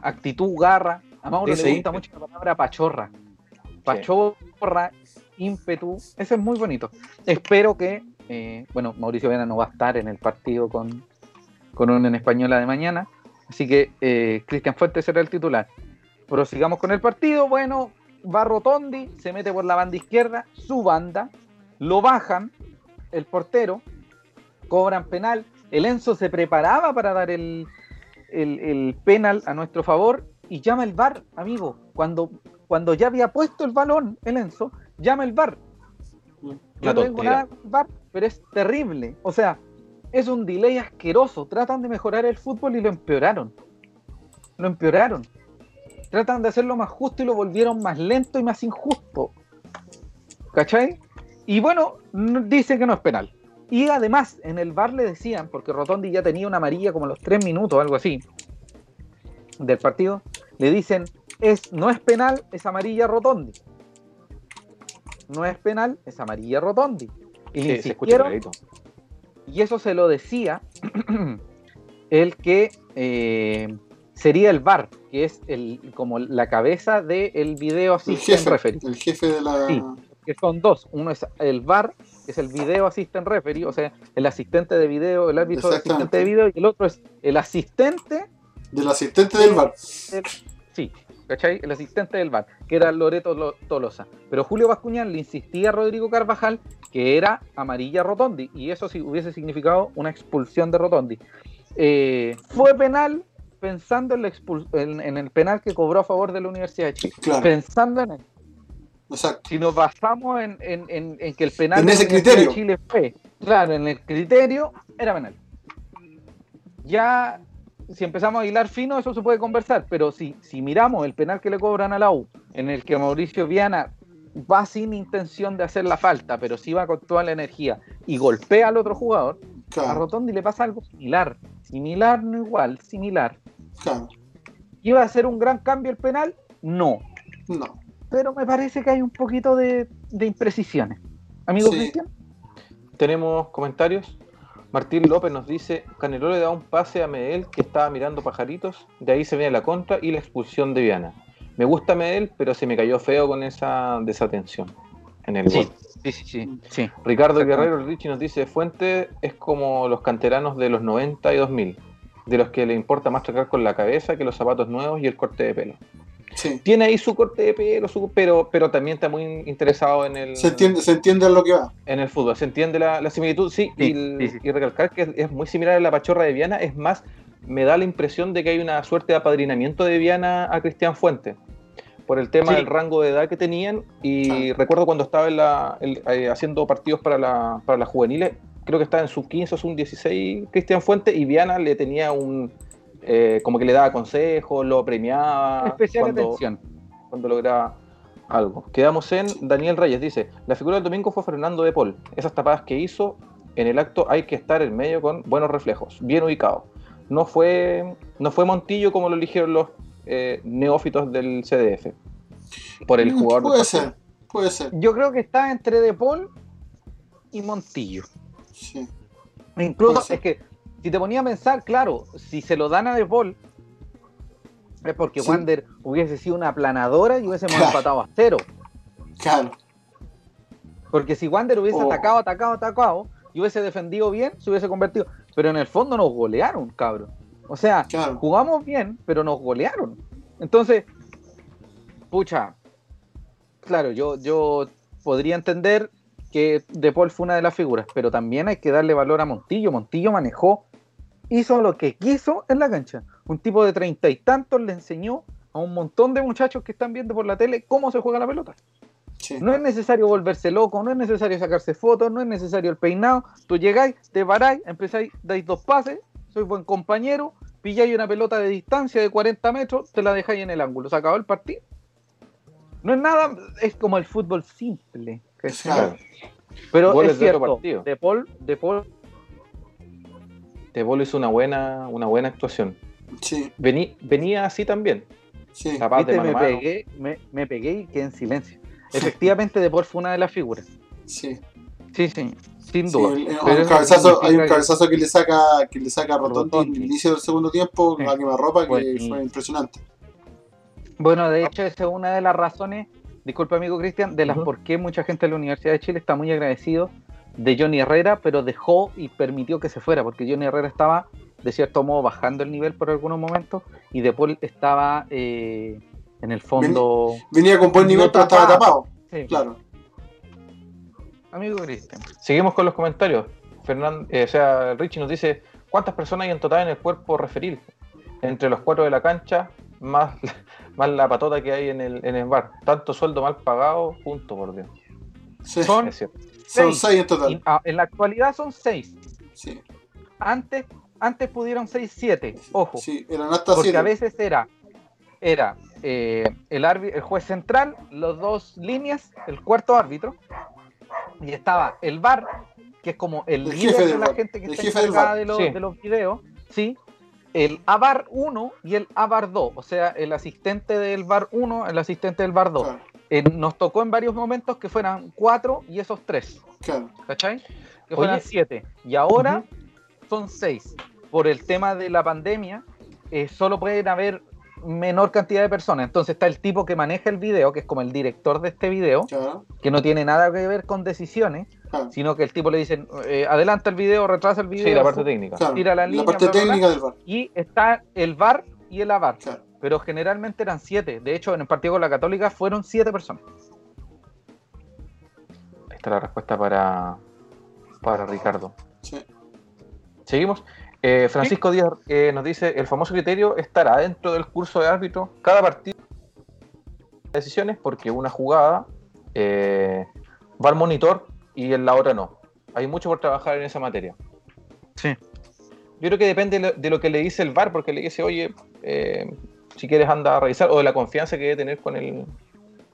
Actitud, garra. A Mauro le gusta mucho la palabra pachorra. Pachorra, ímpetu. Ese es muy bonito. Espero que, eh, bueno, Mauricio Vena no va a estar en el partido con, con un en española de mañana. Así que eh, Cristian Fuentes será el titular. Prosigamos con el partido. Bueno, va Rotondi, se mete por la banda izquierda, su banda, lo bajan, el portero, cobran penal, el Enzo se preparaba para dar el, penal a nuestro favor y llama el VAR, amigo. Cuando, cuando ya había puesto el balón, el Enzo, llama el VAR. Yo no tengo nada VAR, pero es terrible. O sea, es un delay asqueroso. Tratan de mejorar el fútbol y lo empeoraron. Lo empeoraron. Tratan de hacerlo más justo y lo volvieron más lento y más injusto. ¿Cachai? Y bueno, dicen que no es penal. Y además, en el bar le decían, porque Rotondi ya tenía una amarilla como los tres minutos, algo así, del partido, le dicen, es, no es penal, es amarilla Rotondi. No es penal, es amarilla Rotondi. Y y eso se lo decía el que eh, sería el VAR, que es el, como la cabeza del video así. El jefe, el jefe de la... Sí, que son dos. Uno es el VAR es el video assistant referee, o sea, el asistente de video, el árbitro asistente de video, y el otro es el asistente. Del asistente del VAR. sí, ¿cachai? El asistente del VAR, que era Loreto Tolosa. Pero Julio Bascuñán le insistía a Rodrigo Carvajal que era amarilla Rotondi, y eso sí hubiese significado una expulsión de Rotondi. Eh, fue penal pensando en, en, el penal que cobró a favor de la Universidad de Chile. Pensando en él. Si nos basamos en, que el penal de Chile fue, claro, en el criterio, era penal. Ya, si empezamos a hilar fino, eso se puede conversar, pero si, si miramos el penal que le cobran a la U, en el que Mauricio Viana va sin intención de hacer la falta, pero sí va con toda la energía y golpea al otro jugador, a Rotondi le pasa algo similar. Similar, no igual, similar. Claro. ¿Iba a ser un gran cambio el penal? No. No pero me parece que hay un poquito de, imprecisiones. Amigo Cristian. Tenemos comentarios. Martín López nos dice, Canelo le da un pase a Medel que estaba mirando pajaritos, de ahí se viene la contra y la expulsión de Viana. Me gusta Medel, pero se me cayó feo con esa desatención en el sí, Sí, sí, sí, Ricardo Guerrero Richie nos dice, Fuente es como los canteranos de los 90 y 2000, de los que le importa más tocar con la cabeza que los zapatos nuevos y el corte de pelo. Tiene ahí su corte de pelo, pero, pero también está muy interesado en el. Se entiende, se entiende lo que va. En el fútbol, se entiende la, similitud, sí, y, recalcar que es, muy similar a la pachorra de Viana, es más, me da la impresión de que hay una suerte de apadrinamiento de Viana a Cristian Fuente por el tema del rango de edad que tenían y recuerdo cuando estaba en la, eh, haciendo partidos para, la, para las juveniles, creo que estaba en sub 15 o sub 16 Cristian Fuente y Viana le tenía un, eh, como que le daba consejos, lo premiaba. Especial cuando, atención. Cuando lograba algo. Quedamos en Daniel Reyes, dice, la figura del domingo fue Fernando de Paul. Esas tapadas que hizo en el acto hay que estar en medio con buenos reflejos, bien ubicado. No fue, no fue Montillo como lo eligieron los eh, neófitos del CDF. Por el mm, jugador. Puede ser, puede ser. Yo creo que está entre De Paul y Montillo. Sí. Incluso es que si te ponía a pensar, claro, si se lo dan a De Paul, Es porque Wander hubiese sido una aplanadora y hubiésemos empatado a cero. Claro. Porque si Wander hubiese oh. atacado, atacado, atacado, y hubiese defendido bien, se hubiese convertido. Pero en el fondo nos golearon, cabrón. O sea, jugamos bien, pero nos golearon. Entonces, pucha, claro, yo, yo podría entender que De Paul fue una de las figuras, pero también hay que darle valor a Montillo. Montillo manejó, hizo lo que quiso en la cancha. Un tipo de treinta y tantos le enseñó a un montón de muchachos que están viendo por la tele cómo se juega la pelota. No es necesario volverse loco, no es necesario sacarse fotos, no es necesario el peinado. Tú llegáis, te paráis, empezáis, dais dos pases, sois buen compañero, pilláis una pelota de distancia de 40 metros, te la dejáis en el ángulo. Se acabó el partido. No es nada, es como el fútbol simple. Pero es cierto, de, Paul, de Paul. De Paul hizo una buena, una buena actuación. Sí. venía así también. Sí. me, pegué, me, me pegué y quedé en silencio. Efectivamente, De Paul fue una de las figuras. Sí. Sí, sí, sin duda. hay, un cabezazo, hay un cabezazo que le saca, que le saca a Rotondi en el inicio del segundo tiempo, sí. a ropa que fue impresionante. Bueno, de hecho, esa es una de las razones, disculpa amigo Cristian, de las por qué mucha gente de la Universidad de Chile está muy agradecido de Johnny Herrera, pero dejó y permitió que se fuera, porque Johnny Herrera estaba, de cierto modo, bajando el nivel por algunos momentos, y De Paul estaba eh, en el fondo. Venía con buen nivel, pero estaba tapado. Claro. Amigo Cristian. Seguimos con los comentarios. Fernando, eh, o sea, Richie nos dice: ¿Cuántas personas hay en total en el cuerpo referil? Entre los cuatro de la cancha, más, más la patota que hay en el, en el bar. Tanto sueldo mal pagado, punto, por Dios. Son, seis. en total. Ah, en la actualidad son seis. Sí. Antes, antes pudieron seis, siete. Ojo. Sí, eran hasta Porque a veces era, era eh, el, el juez central, los dos líneas, el cuarto árbitro, y estaba el VAR, que es como el, líder de la gente que está encargada de los, de los videos, ¿sí? El AVAR 1 y el AVAR 2, o sea, el asistente del VAR 1, el asistente del VAR 2. Eh, nos tocó en varios momentos que fueran cuatro y esos tres. Claro. ¿Cachai? Que fueran siete. Y ahora son seis. Por el tema de la pandemia, eh, solo pueden haber menor cantidad de personas. Entonces está el tipo que maneja el video, que es como el director de este video, que no tiene nada que ver con decisiones, sino que el tipo le dice, eh, adelanta el video, retrasa el video. Sí, la parte técnica. Tira la, línea, parte técnica del VAR. Y está el VAR y el AVAR. Pero generalmente eran siete. De hecho, en el partido con la Católica fueron siete personas. Esta es la respuesta para, para Ricardo. Sí. Seguimos. Eh, Francisco Díaz eh, nos dice, el famoso criterio estará dentro del curso de árbitro. Cada partido decisiones porque una jugada eh, va al monitor y en la otra no. Hay mucho por trabajar en esa materia. Sí. Yo creo que depende de lo que le dice el VAR, porque le dice, oye, si quieres anda a revisar, o de la confianza que debe tener con el,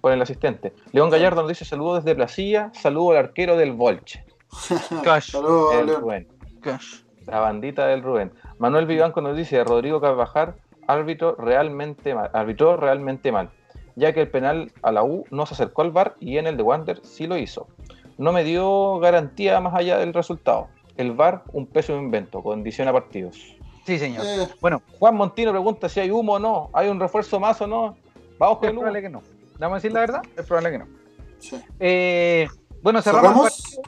con el asistente. León Gallardo nos dice, saludos desde Placilla, saludo al arquero del Volche. Cash. Saludos, León. Cash. La bandita del Rubén. Manuel Vivanco nos dice, Rodrigo Carvajal, árbitro realmente mal, arbitró realmente mal, ya que el penal a la U no se acercó al VAR y en el de Wander sí lo hizo. No me dio garantía más allá del resultado. El VAR, un peso de invento, condición a partidos. Sí, señor. Eh. Bueno, Juan Montino pregunta si hay humo o no, hay un refuerzo más o no. Vamos con es probable que no. ¿Vamos a decir la verdad? Es probable que no. Sí. Eh, bueno, cerramos.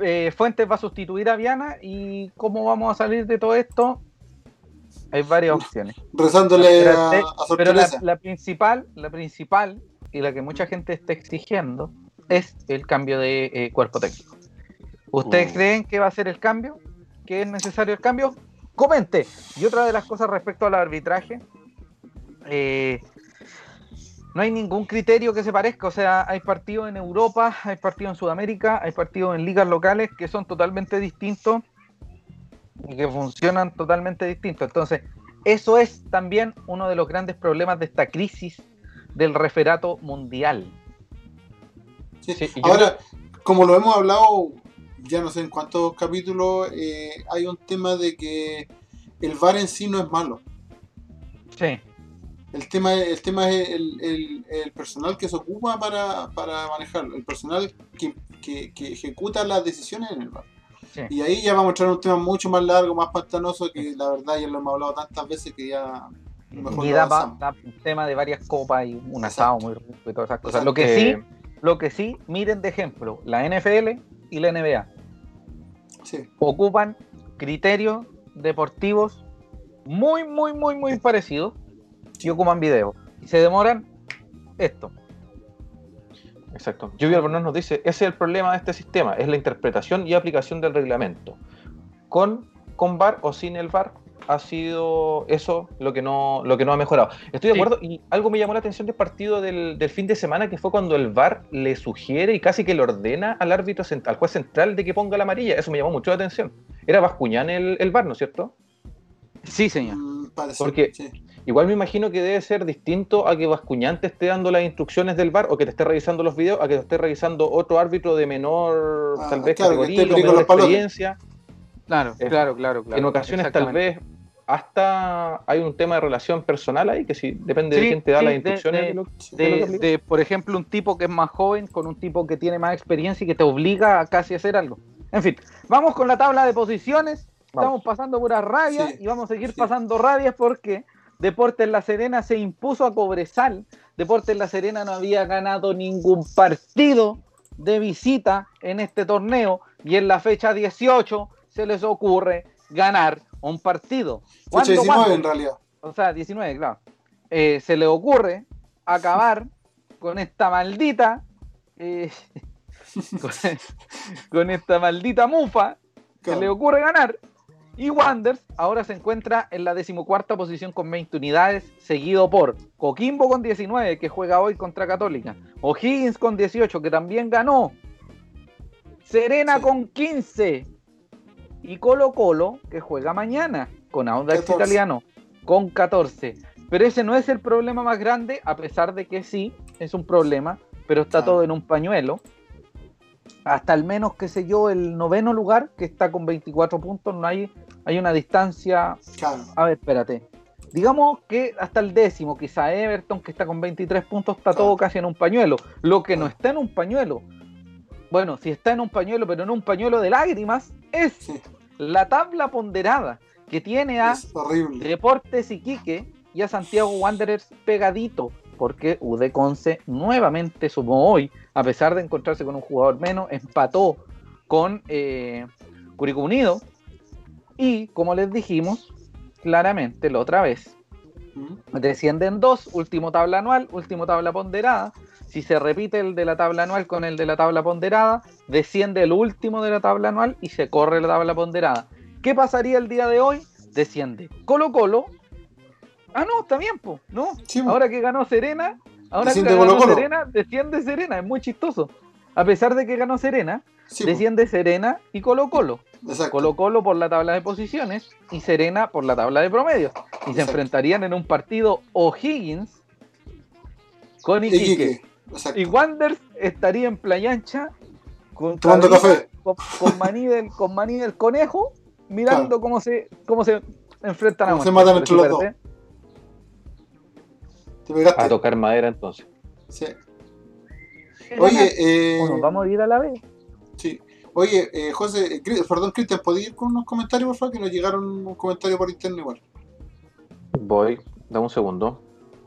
Eh, Fuentes va a sustituir a Viana y cómo vamos a salir de todo esto. Hay varias opciones. Rezándole a, Pero la, principal, la principal y la que mucha gente está exigiendo es el cambio de eh, cuerpo técnico. ¿Ustedes uh. creen que va a ser el cambio? ¿Que es necesario el cambio? Comente. Y otra de las cosas respecto al arbitraje, eh, no hay ningún criterio que se parezca. O sea, hay partidos en Europa, hay partidos en Sudamérica, hay partidos en ligas locales que son totalmente distintos y que funcionan totalmente distintos. Entonces, eso es también uno de los grandes problemas de esta crisis del referato mundial. Ahora, como lo hemos hablado, ya no sé en cuántos capítulos, eh, hay un tema de que el VAR en sí no es malo. Sí. El tema, el tema es el, personal que se ocupa para, manejarlo, el personal que, ejecuta las decisiones en el bar. Y ahí ya vamos a entrar un tema mucho más largo, más pantanoso, que la verdad ya lo hemos hablado tantas veces que ya y da, un tema de varias copas y un asado muy rico y todas esas cosas. Lo que sí, lo que sí, miren de ejemplo, la NFL y la NBA. Ocupan criterios deportivos muy, muy, muy, muy parecidos y ocupan video. Y se demoran esto. Exacto. Lluvia Albornoz nos dice, ese es el problema de este sistema, es la interpretación y aplicación del reglamento. Con, con VAR o sin el VAR, ha sido eso lo que no, lo que no ha mejorado. Estoy de acuerdo, y algo me llamó la atención del partido del, fin de semana, que fue cuando el VAR le sugiere y casi que le ordena al árbitro, al juez central, de que ponga la amarilla. Eso me llamó mucho la atención. Era Bascuñán el, el VAR, ¿no es cierto? Sí, señor. Mm, Porque igual me imagino que debe ser distinto a que Bascuñán te esté dando las instrucciones del VAR o que te esté revisando los videos, a que te esté revisando otro árbitro de menor, ah, tal vez, categoría, menor experiencia. Claro, claro, claro, En ocasiones tal vez hasta hay un tema de relación personal ahí, que si depende de quién te da las instrucciones. De, por ejemplo, un tipo que es más joven con un tipo que tiene más experiencia y que te obliga a casi hacer algo. En fin, vamos con la tabla de posiciones. Estamos pasando pura rabia y vamos a seguir pasando rabias porque Deportes La Serena se impuso a Cobresal. Deportes La Serena no había ganado ningún partido de visita en este torneo y en la fecha 18 se les ocurre ganar un partido. 19 en realidad. O sea, 19, claro. Eh, se le ocurre acabar con esta maldita. Eh, con, esta maldita mufa. Se le ocurre ganar. Y Wanders ahora se encuentra en la decimocuarta posición con 20 unidades, seguido por Coquimbo con 19, que juega hoy contra Católica. O'Higgins con 18, que también ganó. Serena con 15, y Colo Colo, que juega mañana con Audax Italiano, con 14. Pero ese no es el problema más grande, a pesar de que sí, es un problema, pero está todo en un pañuelo. Hasta al menos, qué sé yo, el noveno lugar, que está con 24 puntos, no hay, hay una distancia. A ver, espérate. Digamos que hasta el décimo, quizá Everton, que está con 23 puntos, está todo casi en un pañuelo. Lo que no está en un pañuelo bueno, si está en un pañuelo, pero en un pañuelo de lágrimas, es la tabla ponderada que tiene a Deportes Iquique y a Santiago Wanderers pegadito, porque UD Conce nuevamente sumó hoy, a pesar de encontrarse con un jugador menos, empató con eh, Curicó Unido y, como les dijimos claramente la otra vez, descienden dos, último tabla anual, último tabla ponderada, si se repite el de la tabla anual con el de la tabla ponderada, desciende el último de la tabla anual y se corre la tabla ponderada. ¿Qué pasaría el día de hoy? Desciende Colo Colo. Ah, no, está bien, po. ¿no? Ahora que ganó Serena, ahora que ganó Serena, desciende Serena. Es muy chistoso. A pesar de que ganó Serena, desciende Serena y Colo Colo. Colo Colo por la tabla de posiciones y Serena por la tabla de promedios. Y se enfrentarían en un partido O'Higgins con Iquique. Y Wanders estaría en Playa Ancha con, tomando café. Con, maní del, con maní del conejo, mirando cómo se cómo se enfrentan a Se matan entre los dos. A tocar madera entonces. Sí. Oye, eh... bueno, vamos a ir a la vez. Sí. Oye, eh, José, eh, perdón, Cristian, ¿podías ir con unos comentarios, por favor? Que nos llegaron un comentario por interno igual. Voy, dame un segundo.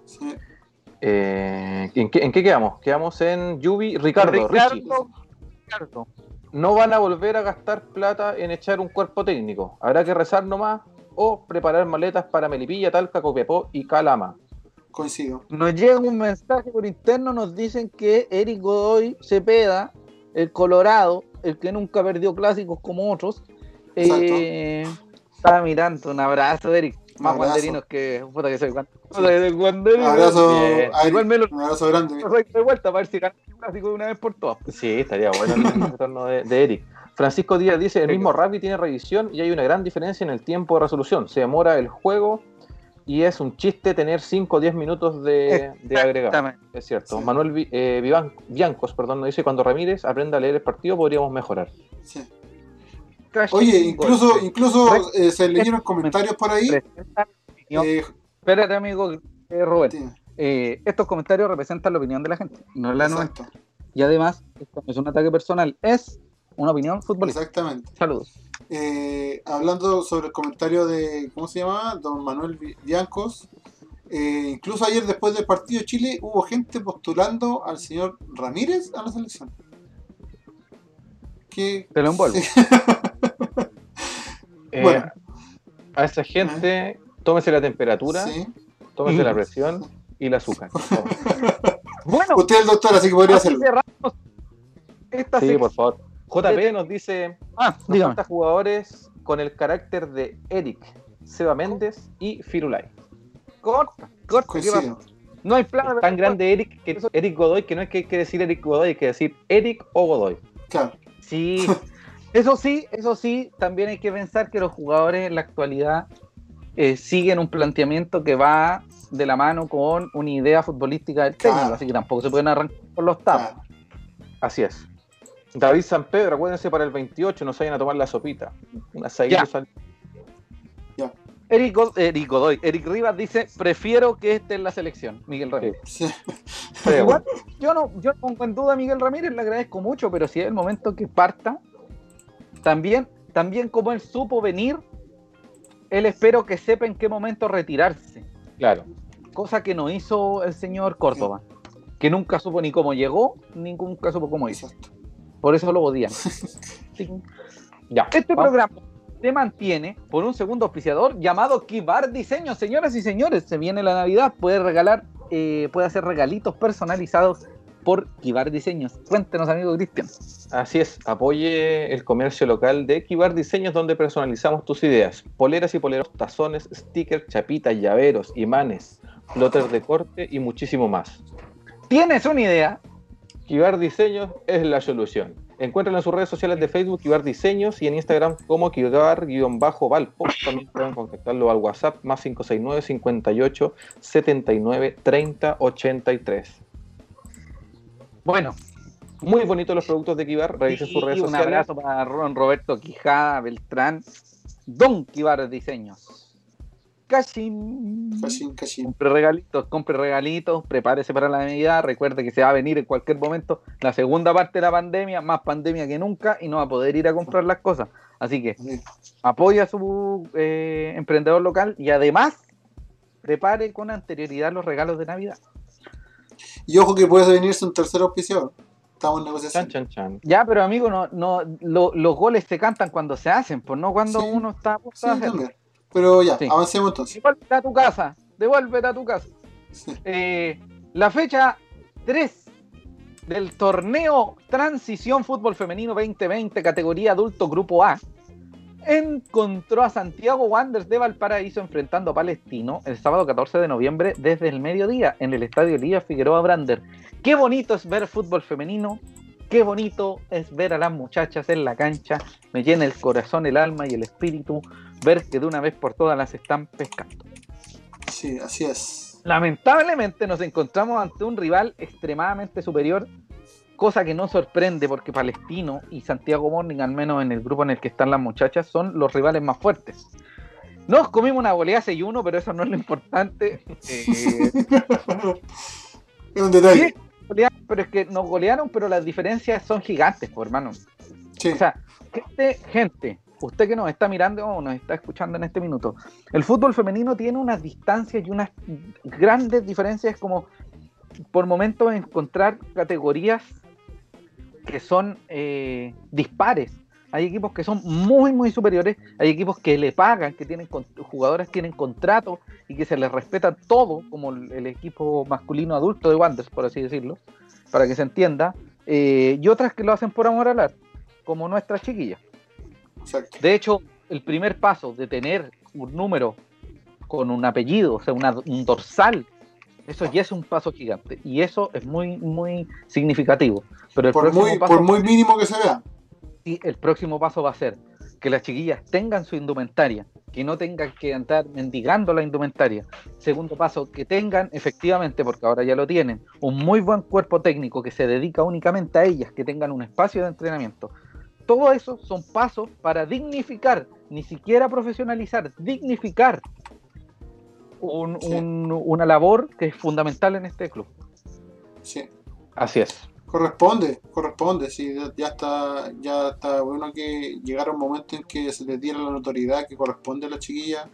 Sí. Eh, ¿en, qué, quedamos? Quedamos en Yubi, Ricardo. Ricardo, No van a volver a gastar plata en echar un cuerpo técnico. Habrá que rezar nomás o preparar maletas para Melipilla, Talca, Copiapó y Calama. Coincido. Nos llega un mensaje por interno, nos dicen que Eric Godoy Cepeda, el Colorado, el que nunca perdió clásicos como otros, eh, está mirando. Un abrazo, Eric. Más guanderinos que. Puta que soy guanderino. Abrazo, Igual me lo, un abrazo grande. de vuelta para ver si gana el clásico de una vez por todas. Sí, estaría bueno el retorno de, de, Eric. Francisco Díaz dice: el mismo rugby tiene revisión y hay una gran diferencia en el tiempo de resolución. Se demora el juego y es un chiste tener 5 o 10 minutos de, de agregado. Es cierto. Manuel eh, Biancos perdón, nos dice: cuando Ramírez aprenda a leer el partido, podríamos mejorar. Sí. Oye, incluso, incluso eh, se leyeron comentarios por ahí. Eh, Espérate, amigo eh, Robert. estos comentarios representan la opinión de la gente, no la nuestra. Y además, esto no es un ataque personal, es una opinión futbolística. Exactamente. Saludos. hablando sobre el comentario de, ¿cómo se llama? Don Manuel Biancos. Eh, incluso ayer, después del partido de Chile, hubo gente postulando al señor Ramírez a la selección. Que, Te lo envuelvo. Eh, bueno. A esa gente, tómese la temperatura, tómese la presión y el azúcar. bueno, usted es el doctor, así que podría hacerlo. sí, por favor. JP nos dice: ah, jugadores con el carácter de Eric, Seba Méndez y Firulay. Corta, corta. No hay plan. Tan grande Eric, que, Eric Godoy que no es que hay que decir Eric Godoy, hay que decir Eric o Godoy. Claro. Sí, eso sí, eso sí, también hay que pensar que los jugadores en la actualidad eh, siguen un planteamiento que va de la mano con una idea futbolística del técnico, así que tampoco se pueden arrancar por los tapos. Así es. David San Pedro, acuérdense para el 28, no se vayan a tomar la sopita. Una Eric, Godoy, Eric Rivas dice, prefiero que esté en la selección, Miguel Ramírez. yo no, yo no pongo en duda a Miguel Ramírez, le agradezco mucho, pero si es el momento que parta, también, también como él supo venir, él espero que sepa en qué momento retirarse. Claro. Cosa que no hizo el señor Córdoba, que nunca supo ni cómo llegó, ni nunca supo cómo hizo. Por eso lo odian. ya, este programa se mantiene por un segundo auspiciador llamado Kibar Diseño. Señoras y señores, se viene la Navidad, puede regalar, eh, puede hacer regalitos personalizados por Kibar Diseños. Cuéntenos, amigo Cristian. Así es, apoye el comercio local de Kibar Diseños donde personalizamos tus ideas. Poleras y poleros, tazones, stickers, chapitas, llaveros, imanes, plotters de corte y muchísimo más. ¿Tienes una idea? Kibar Diseños es la solución. Encuéntralo en sus redes sociales de Facebook, Kibar Diseños, y en Instagram como Kibar-Valpo. También pueden contactarlo al WhatsApp más 569 58 79 30 83. Bueno, muy bonitos los productos de Kibar. Revisen sus redes sociales. Un abrazo para Ron Roberto Quijada Beltrán, Don Kibar Diseños. Cachín. Compre regalitos, compre regalitos, prepárese para la Navidad. Recuerde que se va a venir en cualquier momento la segunda parte de la pandemia, más pandemia que nunca, y no va a poder ir a comprar las cosas. Así que apoya a su eh, emprendedor local y además prepare con anterioridad los regalos de Navidad. Y ojo que puede venirse un tercer auspiciador. Estamos en negociación. Chan, chan, Ya, pero amigo, no, no, los goles se cantan cuando se hacen, pues no cuando uno está a pero ya, avancemos entonces. Devuélvete a tu casa, devuélvete a tu casa. Eh, la fecha 3 del torneo Transición Fútbol Femenino 2020, categoría adulto Grupo A, encontró a Santiago Wanderers de Valparaíso enfrentando a Palestino el sábado 14 de noviembre desde el mediodía en el estadio Elías Figueroa Brander. Qué bonito es ver fútbol femenino, qué bonito es ver a las muchachas en la cancha, me llena el corazón, el alma y el espíritu ver que de una vez por todas las están pescando. Sí, así es. Lamentablemente nos encontramos ante un rival extremadamente superior, cosa que no sorprende porque Palestino y Santiago Morning, al menos en el grupo en el que están las muchachas, son los rivales más fuertes. Nos comimos una goleada 6-1, pero eso no es lo importante. Eh, es un detalle. Pero es que nos golearon, pero las diferencias son gigantes, por hermano. Sí. O sea, gente, gente usted que nos está mirando o nos está escuchando en este minuto, el fútbol femenino tiene unas distancias y unas grandes diferencias como por momentos encontrar categorías que son eh, dispares. Hay equipos que son muy, muy superiores. Hay equipos que le pagan, que tienen jugadores tienen contrato y que se les respeta todo, como el, equipo masculino adulto de Wanderers, por así decirlo, para que se entienda. Eh, y otras que lo hacen por amor al arte, como nuestras chiquillas. De hecho, el primer paso de tener un número con un apellido, o sea, un dorsal, eso ya es un paso gigante. Y eso es muy, muy significativo. Pero por, muy, por muy mínimo que se vea. Y el próximo paso va a ser que las chiquillas tengan su indumentaria, que no tengan que andar mendigando la indumentaria. Segundo paso, que tengan efectivamente, porque ahora ya lo tienen, un muy buen cuerpo técnico que se dedica únicamente a ellas, que tengan un espacio de entrenamiento todo eso son pasos para dignificar, ni siquiera profesionalizar, dignificar una labor que es fundamental en este club. Sí. Así es. Corresponde, corresponde, sí, ya está, ya está bueno que llegara un momento en que se les diera la notoriedad que corresponde a la chiquilla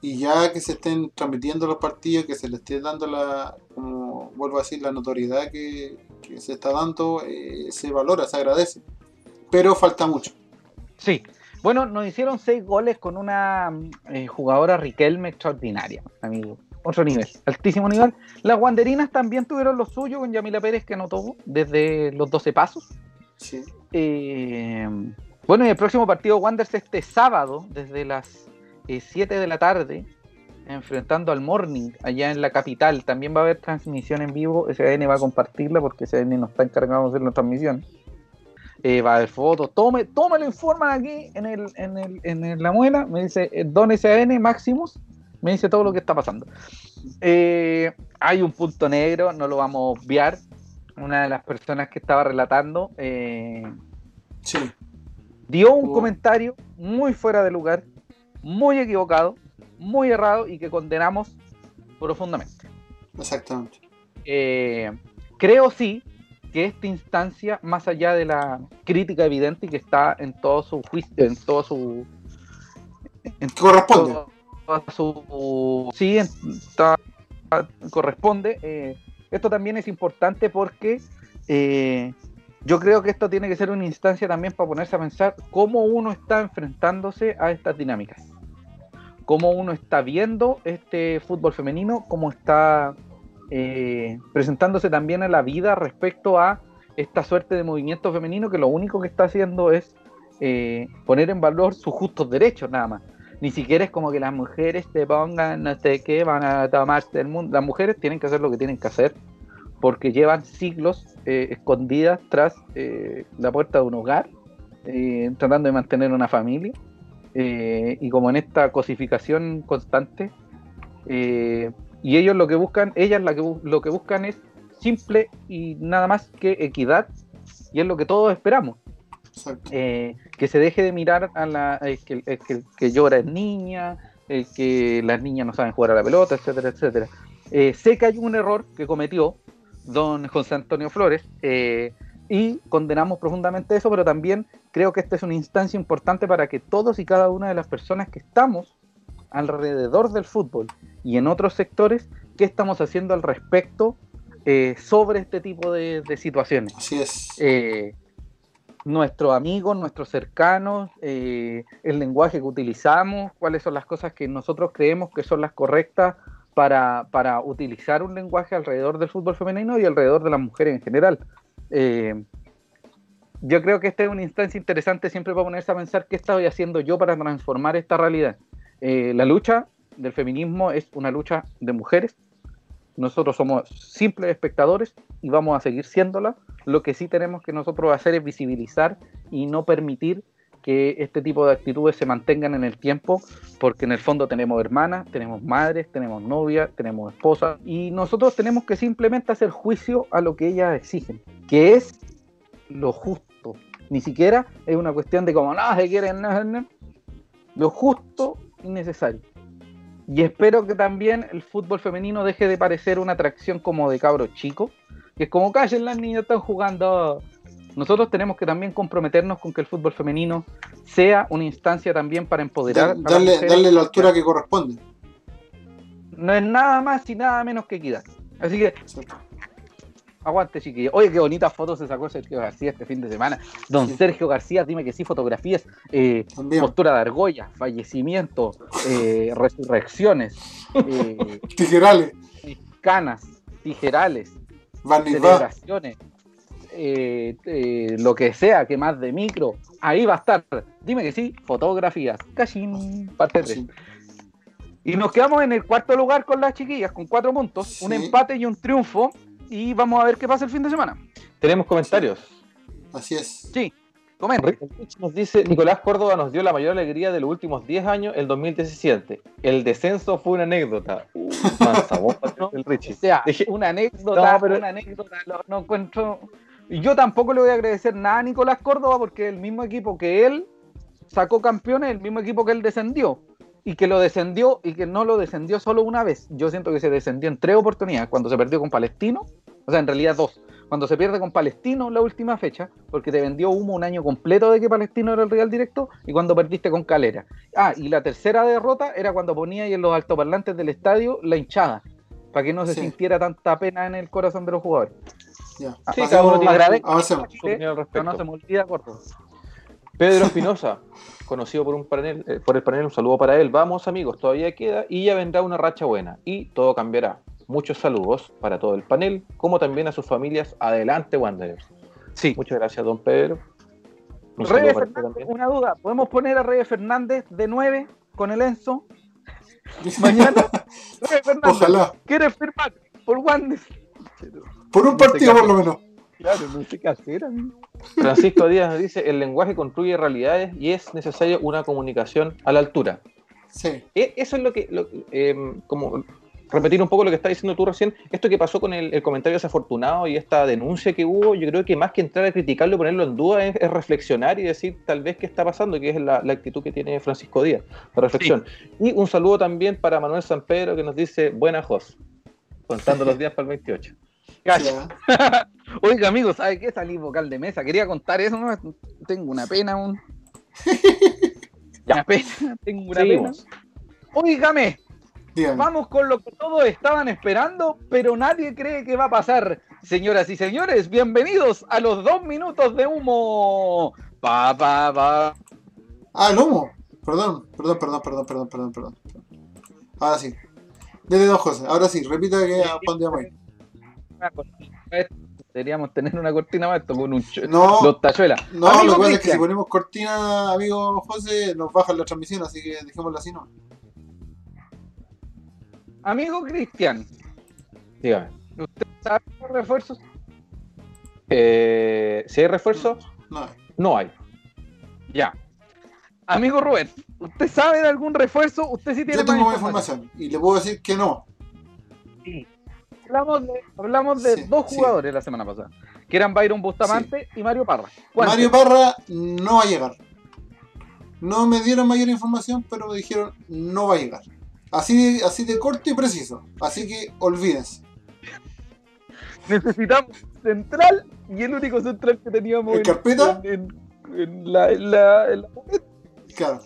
y ya que se estén transmitiendo los partidos, que se le esté dando la, como vuelvo a decir, la notoriedad que, se está dando, eh, se valora, se agradece. Pero falta mucho. Sí. Bueno, nos hicieron seis goles con una eh, jugadora Riquelme extraordinaria, amigo. Otro nivel, altísimo nivel. Las guanderinas también tuvieron lo suyo con Yamila Pérez, que anotó desde los 12 pasos. Sí. Eh, bueno, y el próximo partido Wanderers este sábado, desde las 7 de la tarde, enfrentando al Morning allá en la capital. También va a haber transmisión en vivo. SAN va a compartirla porque SAN nos está encargado de hacer la transmisión. Eh, va a haber fotos. Tome, tome lo informan aquí en, el, en, el, en la muela. Me dice eh, Don SAN Máximos. Me dice todo lo que está pasando. Eh, hay un punto negro, no lo vamos a obviar. Una de las personas que estaba relatando dio un comentario muy fuera de lugar muy equivocado, muy errado y que condenamos profundamente. Exactamente. Eh, creo sí que esta instancia, más allá de la crítica evidente y que está en todo su juicio, en todo su... corresponde. Su, sí, corresponde. Eh, esto también es importante porque eh, yo creo que esto tiene que ser una instancia también para ponerse a pensar cómo uno está enfrentándose a estas dinámicas cómo uno está viendo este fútbol femenino, cómo está eh, presentándose también a la vida respecto a esta suerte de movimiento femenino que lo único que está haciendo es poner en valor sus justos derechos nada más. Ni siquiera es como que las mujeres te pongan, no sé qué, van a tomarse el mundo. Las mujeres tienen que hacer lo que tienen que hacer porque llevan siglos eh, escondidas tras la puerta de un hogar, tratando de mantener una familia eh, y como en esta cosificación constante, eh, y ellos lo que buscan, ellas lo que buscan es simple y nada más que equidad, y es lo que todos esperamos. Eh, que se deje de mirar a la que, que, que, llora es niña, que las niñas no saben jugar a la pelota, etcétera, etcétera. sé que hay un error que cometió don José Antonio Flores, y condenamos profundamente eso, pero también creo que esta es una instancia importante para que todos y cada una de las personas que estamos alrededor del fútbol y en otros sectores, ¿qué estamos haciendo al respecto eh, sobre este tipo de, situaciones? Así es. Nuestros amigos, nuestros cercanos, eh, el lenguaje que utilizamos, cuáles son las cosas que nosotros creemos que son las correctas para, para utilizar un lenguaje alrededor del fútbol femenino y alrededor de las mujeres en general. Eh, yo creo que esta es una instancia interesante siempre para ponerse a pensar qué estoy haciendo yo para transformar esta realidad. Eh, la lucha del feminismo es una lucha de mujeres. Nosotros somos simples espectadores y vamos a seguir siéndola. Lo que sí tenemos que nosotros hacer es visibilizar y no permitir que este tipo de actitudes se mantengan en el tiempo, porque en el fondo tenemos hermanas, tenemos madres, tenemos novias, tenemos esposas, y nosotros tenemos que simplemente hacer juicio a lo que ellas exigen, que es lo justo. Ni siquiera es una cuestión de como, no, se quieren, no, lo justo y necesario. Y espero que también el fútbol femenino deje de parecer una atracción como de cabros chicos, que es como callen las niñas están jugando nosotros tenemos que también comprometernos con que el fútbol femenino sea una instancia también para empoderar. darle, darle la altura que corresponde. No es nada más y nada menos que equidad. Así que, aguante, chiquillos. Oye, qué bonitas fotos se sacó Sergio García este fin de semana. Don Sergio García, dime que sí, fotografías, eh, postura de argolla, fallecimiento, eh, resurrecciones, eh, tijerales, canas, tijerales, celebraciones lo que sea, que más de micro, ahí va a estar. Dime que sí, fotografías. Casi parte 3. Y nos quedamos en el cuarto lugar con las chiquillas, con cuatro puntos, un empate y un triunfo. Y vamos a ver qué pasa el fin de semana. Tenemos comentarios. Así es. Sí, comenta. Nos dice, Nicolás Córdoba nos dio la mayor alegría de los últimos 10 años, el 2017. El descenso fue una anécdota. Uh, el Richie. O sea, una anécdota, pero... una anécdota, no encuentro y yo tampoco le voy a agradecer nada a Nicolás Córdoba porque el mismo equipo que él sacó campeones, el mismo equipo que él descendió. Y que lo descendió y que no lo descendió solo una vez. Yo siento que se descendió en tres oportunidades. Cuando se perdió con Palestino, o sea, en realidad dos. cuando se pierde con Palestino la última fecha, porque te vendió humo un año completo de que Palestino era el rival directo, y cuando perdiste con Calera. Ah, y la tercera derrota era cuando ponía ahí en los altoparlantes del estadio la hinchada, para que no se sintiera tanta pena en el corazón de los jugadores. Ya. Sí, cada uno tiene no se me olvida, corto. Pedro Espinosa, conocido por, un panel, eh, por el panel, un saludo para él. Vamos amigos, todavía queda y ya vendrá una racha buena y todo cambiará. Muchos saludos para todo el panel, como también a sus familias. Adelante, Wanderers. Sí. Muchas gracias, don Pedro. una duda. ¿Podemos poner a Reyes Fernández de 9 con el Enzo? Mañana. Reyes Fernández. Ojalá. ¿Quieres firmar por Wanderers? Por un partido, por lo menos. Claro, no sé qué hacer, amigo. Francisco Díaz dice, el lenguaje construye realidades y es necesario una comunicación a la altura. Sí. E, eso es lo que, em, como repetir un poco lo que está diciendo tú recién, esto que pasó con el, comentario desafortunado y esta denuncia que hubo, yo creo que más que entrar a criticarlo y ponerlo en duda es, reflexionar y decir tal vez qué está pasando, que es la, actitud que tiene Francisco Díaz, la reflexión. Y un saludo también para Manuel San Pedro que nos dice, buena Jos, contando los días para el 28. Oiga, amigo, ¿sabe qué? Salí vocal de mesa. Quería contar eso, ¿no? Tengo una pena aún. una pena, tengo una pena. Óigame, vamos con lo que todos estaban esperando, pero nadie cree que va a pasar. Señoras y señores, bienvenidos a los dos minutos de humo. Pa, pa, pa. Ah, el humo. Perdón, perdón, perdón, perdón, perdón, perdón, perdón. Ahora sí. Desde dos José. Ahora sí, repita que a ahí. Deberíamos tener una cortina más esto con un no, los tachuelas. No, lo que pasa es que si ponemos cortina, amigo José, nos bajan la transmisión, así que dejémosla así, ¿no? Amigo Cristian. Dígame. ¿Usted sabe los refuerzos? Eh, si hay refuerzos, no, hay. No hay. Ya. Amigo Rubén, ¿usted sabe de algún refuerzo? Usted sí tiene Yo tengo más información. y le puedo decir que no. Sí hablamos de, dos jugadores la semana pasada, que eran Byron Bustamante y Mario Parra. Mario Parra no va a llegar. No me dieron mayor información, pero me dijeron no va a llegar. Así de, así de corto y preciso. Así que olvídense. Necesitamos central y el único central que teníamos en, carpeta? En, la, en, la, Claro.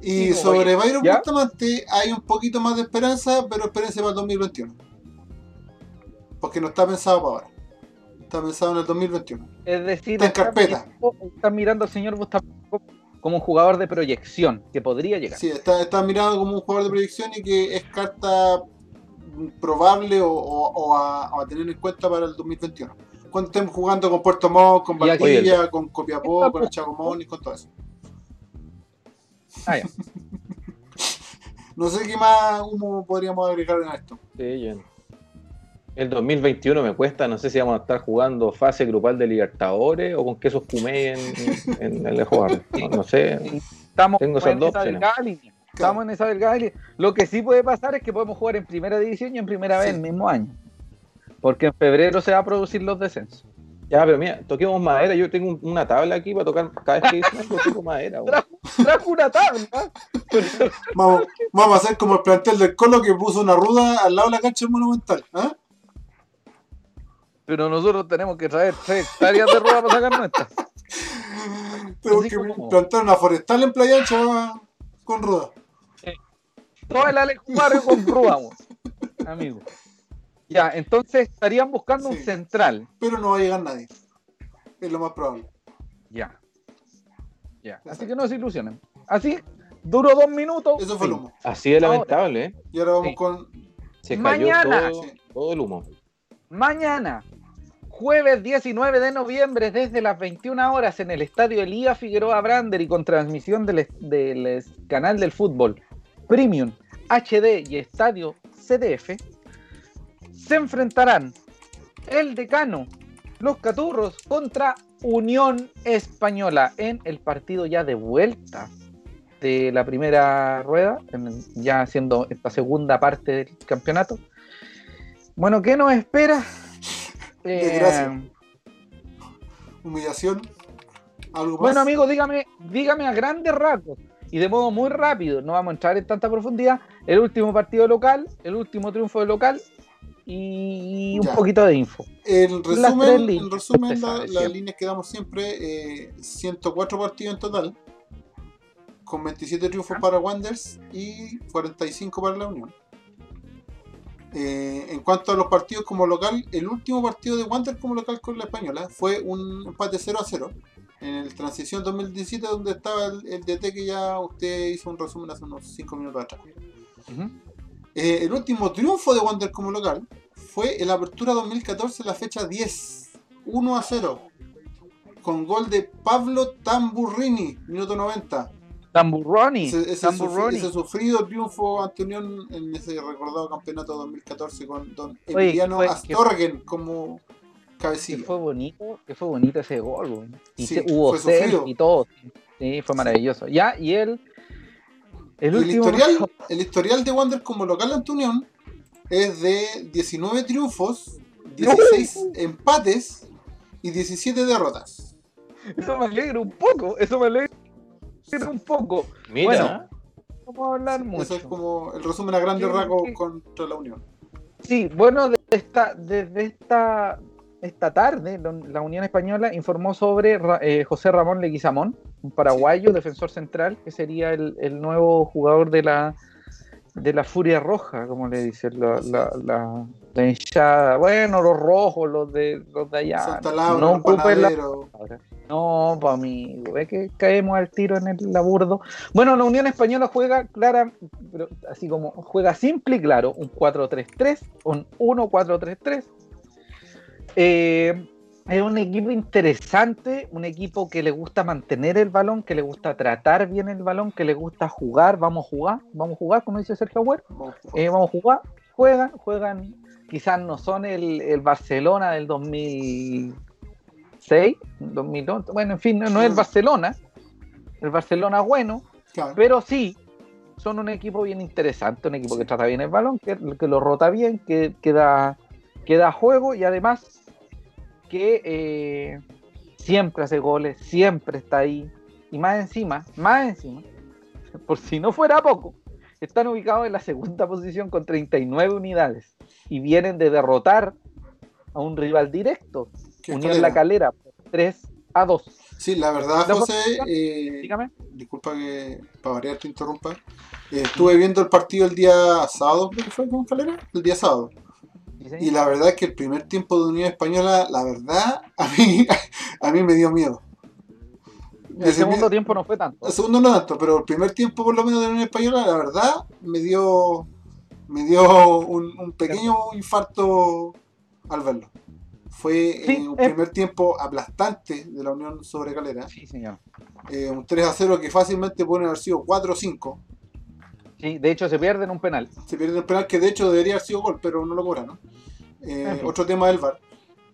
Y sobre Byron Bustamante hay un poquito más de esperanza, pero espérense para el 2021 porque no está pensado para ahora. Está pensado en el 2021. Es decir, está en carpeta. Están mirando al señor como un jugador de proyección que podría llegar. Sí, está, mirando como un jugador de proyección y que es carta probable o, a, tener en cuenta para el 2021. Cuando estén jugando con Puerto Montt, con Valdivia, con Copiapó, con Chagomón y con todo eso. Ah, ya. no sé qué más humo podríamos agregar en esto. Sí, el 2021 me cuesta, no sé si vamos a estar jugando fase grupal de Libertadores o con quesos Pumey en, en, el jugador. No, sé. Estamos Tengo en esa Estamos en esa delgada Lo que sí puede pasar es que podemos jugar en primera división y en primera vez el mismo año. Porque en febrero se va a producir los descensos. Ya, pero mira, toquemos madera. Yo tengo una tabla aquí para tocar cada vez que dicen algo, toco madera. Trajo, una tabla. vamos, vamos, a hacer como el plantel del Colo que puso una ruda al lado de la cancha monumental. ¿eh? Pero nosotros tenemos que traer tres hectáreas de rueda para sacar nuestras. Tenemos que plantar una forestal en Playa Ancha con rueda. Todo el Alejumario con rueda, amigo. Ya, entonces estarían buscando un central. Pero no va a llegar nadie. Es lo más probable. Ya. Ya. Así que no se ilusionen. Así, duró dos minutos. Eso fue el humo. Así es lamentable, ¿eh? Y ahora vamos con. Se cayó Mañana. todo el humo. Mañana, Jueves 19 de noviembre, desde las 21 horas, en el estadio Elía Figueroa Brander y con transmisión del, canal del fútbol Premium HD y Estadio CDF, se enfrentarán el decano, los Caturros, contra Unión Española en el partido ya de vuelta de la primera rueda, ya haciendo esta segunda parte del campeonato. Bueno, ¿qué nos espera? Desgracia. Eh, Humillación. ¿Algo Bueno, amigo, dígame, dígame a grandes rasgos y de modo muy rápido, no vamos a entrar en tanta profundidad. El último partido local, el último triunfo de local, y un poquito de info. En resumen, en resumen las líneas que damos siempre, 104 eh, partidos en total, con 27 triunfos para Wanderers y 45 para la Unión. Eh, en cuanto a los partidos como local, el último partido de Wanderers como local con la Española fue un empate 0 a 0 en el Transición 2017, donde estaba el, DT que ya usted hizo un resumen hace unos 5 minutos atrás. Eh, el último triunfo de Wander como local fue en la apertura 2014, la fecha 10, 1 a 0, con gol de Pablo Tamburrini, minuto 90. Tamburroni. Ese, sufrido triunfo ante Unión en ese recordado campeonato 2014 con don Emiliano Astorgen como cabecilla. Que fue bonito, que fue bonito ese gol, y hubo y todo. Sí, fue maravilloso. Ya, y él el, historial, el historial de Wander como local ante Unión es de 19 triunfos, 16 empates y 17 derrotas. Eso me alegra un poco, eso me alegra un poco. Mira. Bueno, vamos a hablar mucho. Eso es como el resumen a grandes rasgos contra la Unión. Sí, bueno, desde esta, desde esta, esta tarde, la Unión Española informó sobre eh, José Ramón Leguizamón, un paraguayo, defensor central, que sería el, nuevo jugador de la de la Furia Roja, como le dicen, la, la, la, hinchada. Bueno, los rojos, los de, los de allá. no ocupen la No, para mí, ve que caemos al tiro en el laburdo. Bueno, la Unión Española juega clara, pero así como juega simple y claro, un 4-3-3, un 1-4-3-3. Eh, es un equipo interesante, un equipo que le gusta mantener el balón, que le gusta tratar bien el balón, que le gusta jugar, vamos a jugar, vamos a jugar, como dice Sergio Agüero, eh, vamos a jugar, juegan, juegan, quizás no son el, Barcelona del 2006, 2011, bueno, en fin, no, es el Barcelona, el Barcelona bueno, pero sí, son un equipo bien interesante, un equipo que trata bien el balón, que, lo rota bien, que, que, da, que da juego y además que eh, siempre hace goles, siempre está ahí. Y más encima, más encima, por si no fuera poco, están ubicados en la segunda posición con 39 unidades y vienen de derrotar a un rival directo, Unión La Calera, 3 a 2. Sí, la verdad, José, eh, dígame. disculpa que para variar te interrumpa. Eh, estuve viendo el partido el día sábado, ¿qué fue con Calera? El día sábado. Y la verdad es que el primer tiempo de Unión Española, la verdad, a mí, a mí me dio miedo. El segundo tiempo no fue tanto. El segundo no tanto, pero el primer tiempo por lo menos de Unión Española, la verdad, me dio me dio un, pequeño infarto al verlo. Fue un eh. primer tiempo aplastante de la Unión sobre Calera. Sí, señor. Eh, un 3 a 0 que fácilmente puede haber sido 4 o 5. Sí, de hecho se pierde en un penal. Se pierde en un penal que de hecho debería haber sido gol, pero no lo cobra, ¿no? Eh, otro tema del VAR.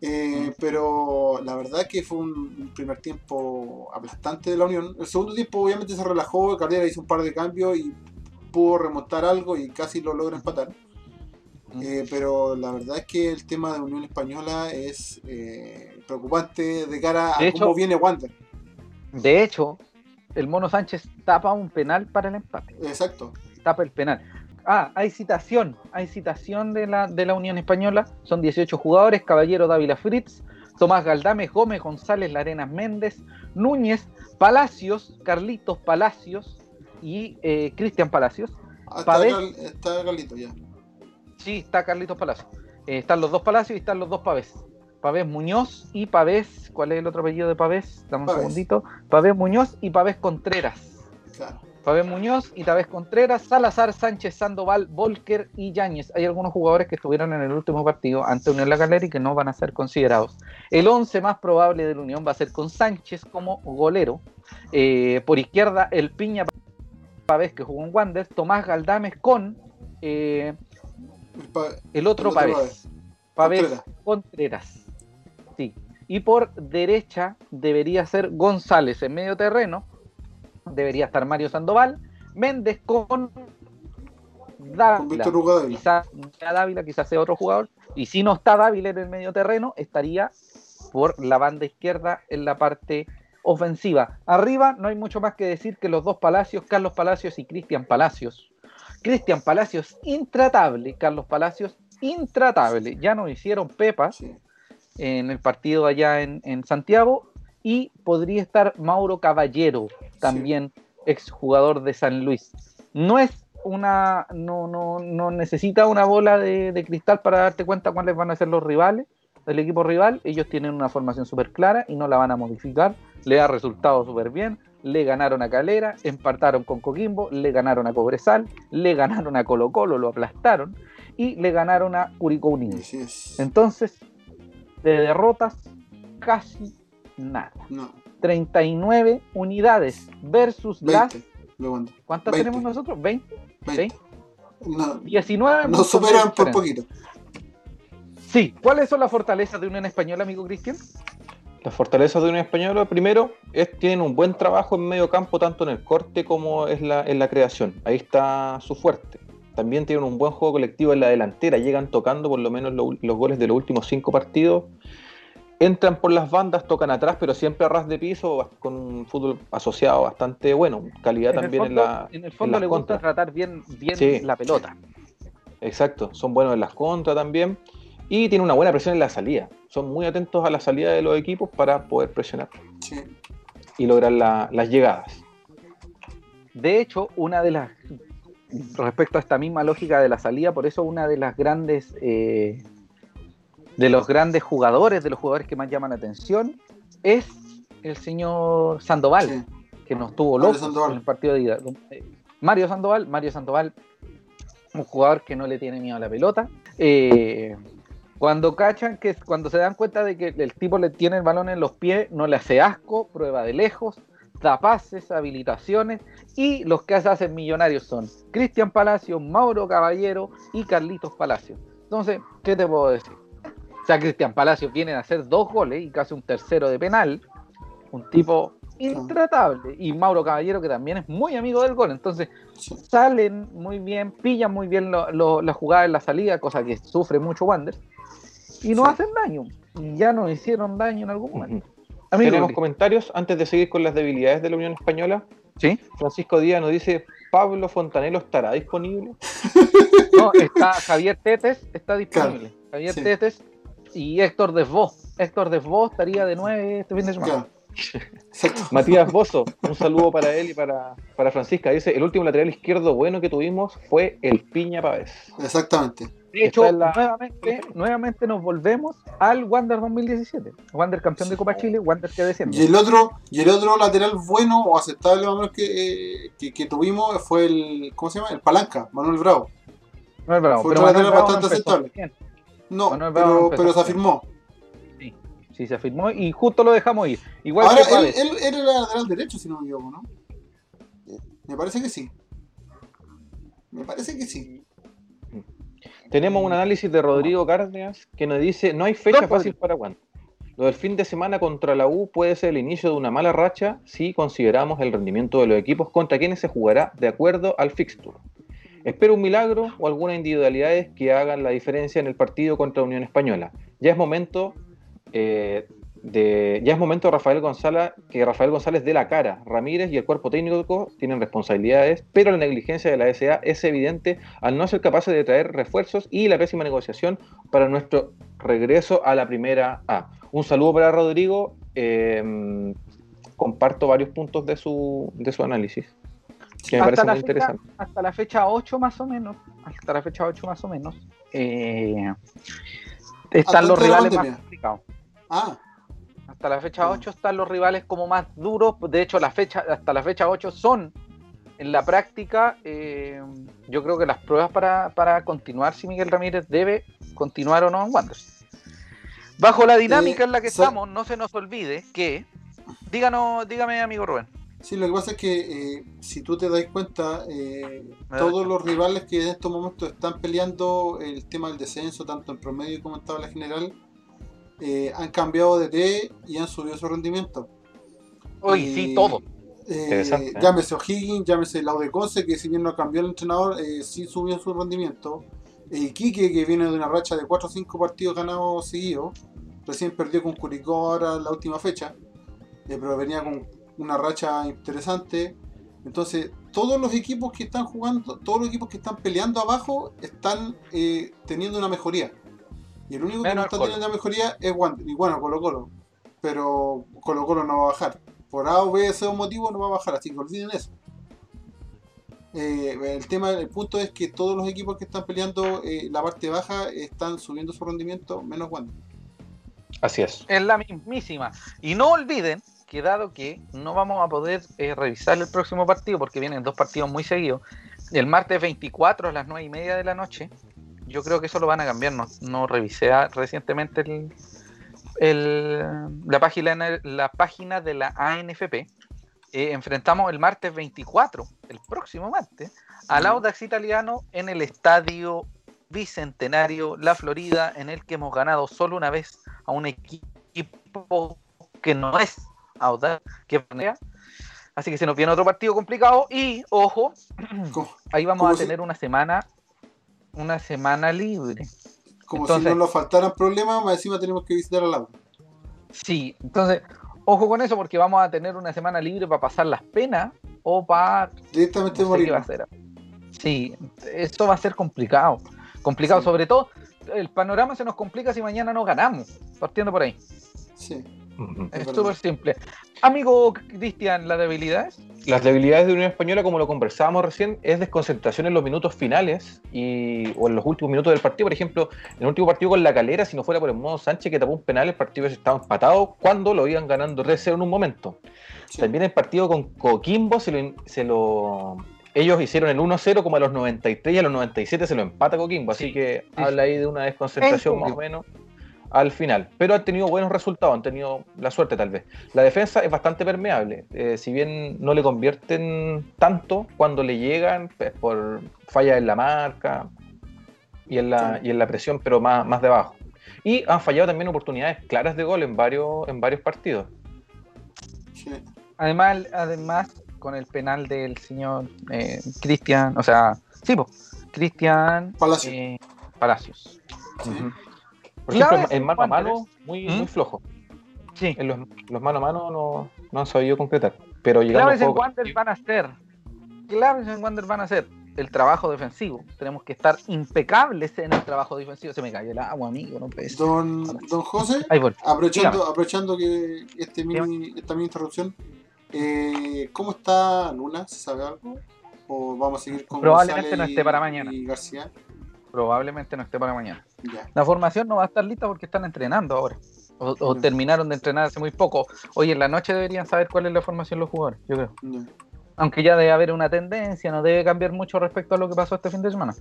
Eh, pero la verdad que fue un, primer tiempo aplastante de la Unión. El segundo tiempo obviamente se relajó, Carrera hizo un par de cambios y pudo remontar algo y casi lo logra empatar. Eh, pero la verdad es que el tema de Unión Española es preocupante de cara a cómo viene Wander. De hecho, el Mono Sánchez tapa un penal para el empate. Exacto. Tapa el penal. Ah, hay citación, hay citación de la, de la Unión Española, son 18 jugadores, Caballero Dávila Fritz, Tomás Galdames, Gómez González, Larenas Méndez, Núñez, Palacios, Carlitos Palacios y eh, Cristian Palacios. Ah, está, Carlitos ya. Sí, está Carlitos Palacios. Eh, están los dos Palacios y están los dos Pavés. Pavés Muñoz y Pavés, ¿cuál es el otro apellido de Pavés? Dame un segundito. Pavés Muñoz y Pavés Contreras. Claro. Pabé Muñoz, Itabés Contreras, Salazar, Sánchez, Sandoval, Volker y Yáñez. Hay algunos jugadores que estuvieron en el último partido ante Unión La Calera y que no van a ser considerados. El 11 más probable de la Unión va a ser con Sánchez como golero. Eh, por izquierda, el Piña Pavés que jugó en Wander, Tomás Galdames con eh, el otro Pavés. Pavés Contreras. Sí. Y por derecha debería ser González en medio terreno debería estar Mario Sandoval, Méndez con Dávila, quizás Dávila, quizás sea otro jugador, y si no está Dávila en el medio terreno, estaría por la banda izquierda en la parte ofensiva. Arriba no hay mucho más que decir que los dos Palacios, Carlos Palacios y Cristian Palacios. Cristian Palacios intratable, Carlos Palacios intratable. Ya nos hicieron pepas en el partido allá en, Santiago y podría estar Mauro Caballero, también exjugador de San Luis. No es una, no, no, no necesita una bola de, cristal para darte cuenta cuáles van a ser los rivales del equipo rival. Ellos tienen una formación súper clara y no la van a modificar. Le ha resultado súper bien. Le ganaron a Calera, empataron con Coquimbo, le ganaron a Cobresal, le ganaron a Colo Colo, lo aplastaron y le ganaron a Curicó Unido. Entonces, de derrotas, casi nada. 39 unidades versus las. ¿Cuántas tenemos nosotros? ¿20? 20. No, 19. Nos superan por poquito. Sí. ¿Cuáles son las fortalezas de Unión Española, amigo Cristian? Las fortalezas de Unión Española, primero, es, tienen un buen trabajo en medio campo, tanto en el corte como en la, en la creación. Ahí está su fuerte. También tienen un buen juego colectivo en la delantera, llegan tocando por lo menos los goles de los últimos cinco partidos. Entran por las bandas, tocan atrás, pero siempre a ras de piso, con un fútbol asociado bastante bueno. Calidad también en la. En el fondo le gusta tratar bien, bien la pelota. Exacto, son buenos en las contras también. Y tiene una buena presión en la salida. Son muy atentos a la salida de los equipos para poder presionar. Y lograr las llegadas. De hecho, una de las respecto a esta misma lógica de la salida, por eso una de las grandes eh, de los grandes jugadores, de los jugadores que más llaman la atención, es el señor Sandoval, que nos tuvo loco en el partido de ida. Mario Sandoval, Mario Sandoval, un jugador que no le tiene miedo a la pelota. Eh, cuando cachan, que cuando se dan cuenta de que el tipo le tiene el balón en los pies, no le hace asco, prueba de lejos, da pases, habilitaciones y los que hacen millonarios son Cristian Palacio, Mauro Caballero y Carlitos Palacio. Entonces, ¿qué te puedo decir? O sea, Cristian Palacio viene a hacer dos goles y casi un tercero de penal. Un tipo intratable. Y Mauro Caballero, que también es muy amigo del gol. Entonces, salen muy bien, pillan muy bien la jugada en la salida, cosa que sufre mucho Wander. Y no hacen daño. Y ya nos hicieron daño en algún momento. ¿Tenemos comentarios antes de seguir con las debilidades de la Unión Española? Sí. Francisco Díaz nos dice, ¿Pablo Fontanelo estará disponible? no, está Javier Tetes, está disponible. Javier Tetes y Héctor Desvos. Héctor Desvos estaría de nueve este fin de semana. Matías Bozo, un saludo para él y para, para Francisca. Dice, el último lateral izquierdo bueno que tuvimos fue el Piña Pavés. Exactamente. De hecho, nuevamente, nuevamente nos volvemos al Wander 2017. Wander campeón de Copa Chile, Wander que desciende. Y el otro, y el otro lateral bueno o aceptable más o menos que, eh, que, tuvimos fue el, ¿cómo se llama? El Palanca, Manuel Bravo. Manuel Bravo. Fue un lateral bastante aceptable. No, pero, pero se afirmó. Sí, sí, se afirmó y justo lo dejamos ir. Igual Ahora, que él, él, era lateral derecho, si no me equivoco, ¿no? Me parece que sí. Me parece que sí. Tenemos un análisis de Rodrigo Cárdenas que nos dice, no hay fecha fácil para cuándo. Lo del fin de semana contra la U puede ser el inicio de una mala racha si consideramos el rendimiento de los equipos contra quienes se jugará de acuerdo al fixture. Espero un milagro o algunas individualidades que hagan la diferencia en el partido contra Unión Española. Ya es momento eh, ya es momento Rafael González, que Rafael González dé la cara. Ramírez y el cuerpo técnico tienen responsabilidades, pero la negligencia de la SA es evidente al no ser capaces de traer refuerzos y la pésima negociación para nuestro regreso a la primera A. Un saludo para Rodrigo. Em, comparto varios puntos de su, de su análisis. Que me parece muy interesante. Hasta la fecha 8 más o menos. Hasta la fecha 8 más o menos. Eh, están los rivales más complicados. Ah hasta la fecha 8 están los rivales como más duros. De hecho, la fecha, hasta la fecha 8 son en la práctica, eh, yo creo que las pruebas para, continuar si Miguel Ramírez debe continuar o no en Wanderers. Bajo la dinámica en la que estamos, no se nos olvide que, díganos, dígame amigo Rubén. Sí, lo que pasa es que eh, si tú te das cuenta, eh, todos los rivales que en estos momentos están peleando el tema del descenso, tanto en promedio como en tabla general, eh, han cambiado de T y han subido su rendimiento. Hoy sí, todo. Llámese O'Higgins, llámese Laudeconce, que si bien no cambió el entrenador, sí subió su rendimiento. Quique, que viene de una racha de 4 o 5 partidos ganados seguidos, recién perdió con Curicó ahora la última fecha, pero venía con una racha interesante. Entonces, todos los equipos que están jugando, todos los equipos que están peleando abajo están eh, teniendo una mejoría. Y el único que no está teniendo una mejoría es Wander. Y bueno, Colo Colo. Pero Colo Colo no va a bajar. Por A o B, ese motivo no va a bajar, así que olviden eso. Eh, el tema, el punto es que todos los equipos que están peleando eh, la parte baja están subiendo su rendimiento, menos Wander. Así es. Es la mismísima. Y no olviden que dado que no vamos a poder eh, revisar el próximo partido porque vienen dos partidos muy seguidos, el martes 24 a las 9 y media de la noche, yo creo que eso lo van a cambiar. No, no revisé recientemente la, página, la página de la ANFP. Eh, enfrentamos el martes 24, el próximo martes, al Audax Italiano en el estadio Bicentenario La Florida, en el que hemos ganado solo una vez a un equipo que no es que Así que se nos viene otro partido complicado y, ojo, ahí vamos a tener una semana una semana libre. Como si no nos faltaran problemas, más encima tenemos que visitar al agua. Sí, entonces, ojo con eso porque vamos a tener una semana libre para pasar las penas o para... Directamente morir. Sí, esto va a ser complicado. Complicado, sobre todo, el panorama se nos complica si mañana no ganamos, partiendo por ahí. Sí. Es súper simple. Amigo Cristian, ¿las debilidades? Las debilidades de Unión Española, como lo conversábamos recién, es desconcentración en los minutos finales y, o en los últimos minutos del partido. Por ejemplo, en el último partido con la calera, si no fuera por el modo Sánchez que tapó un penal, el partido estaba empatado cuando lo iban ganando 3-0 en un momento. También el partido con Coquimbo se lo, ellos hicieron el 1-0 como a los 93 y a los 97 se lo empata Coquimbo, así que habla ahí de una desconcentración más o menos al final. Pero han tenido buenos resultados, han tenido la suerte tal vez. La defensa es bastante permeable. Eh, si bien no le convierten tanto, cuando le llegan pues, por fallas en la marca y en la, y en la presión, pero más, más debajo. Y han fallado también oportunidades claras de gol en varios, en varios partidos. Además, además, con el penal del señor eh, Cristian, o sea, sí, Cristian Palacios. Eh, por ejemplo, en mano a mano, muy, muy ¿Mm? flojo. Sí. En los, los, mano a mano no, no han sabido concretar. Pero Claves en Wander van a ser. Claves en Wander van a ser el trabajo defensivo. Tenemos que estar impecables en el trabajo defensivo. Se me cae el agua, amigo, no Don, don José, aprovechando, aprovechando que este mini, esta mini interrupción, eh, ¿cómo está Luna? ¿Se sabe algo? ¿O vamos a seguir con Probablemente no esté para mañana. Y García? Probablemente no esté para mañana. La formación no va a estar lista porque están entrenando ahora. O, terminaron de entrenar hace muy poco. Hoy en la noche deberían saber cuál es la formación los jugadores, yo creo. Aunque ya debe haber una tendencia, no debe cambiar mucho respecto a lo que pasó este fin de semana.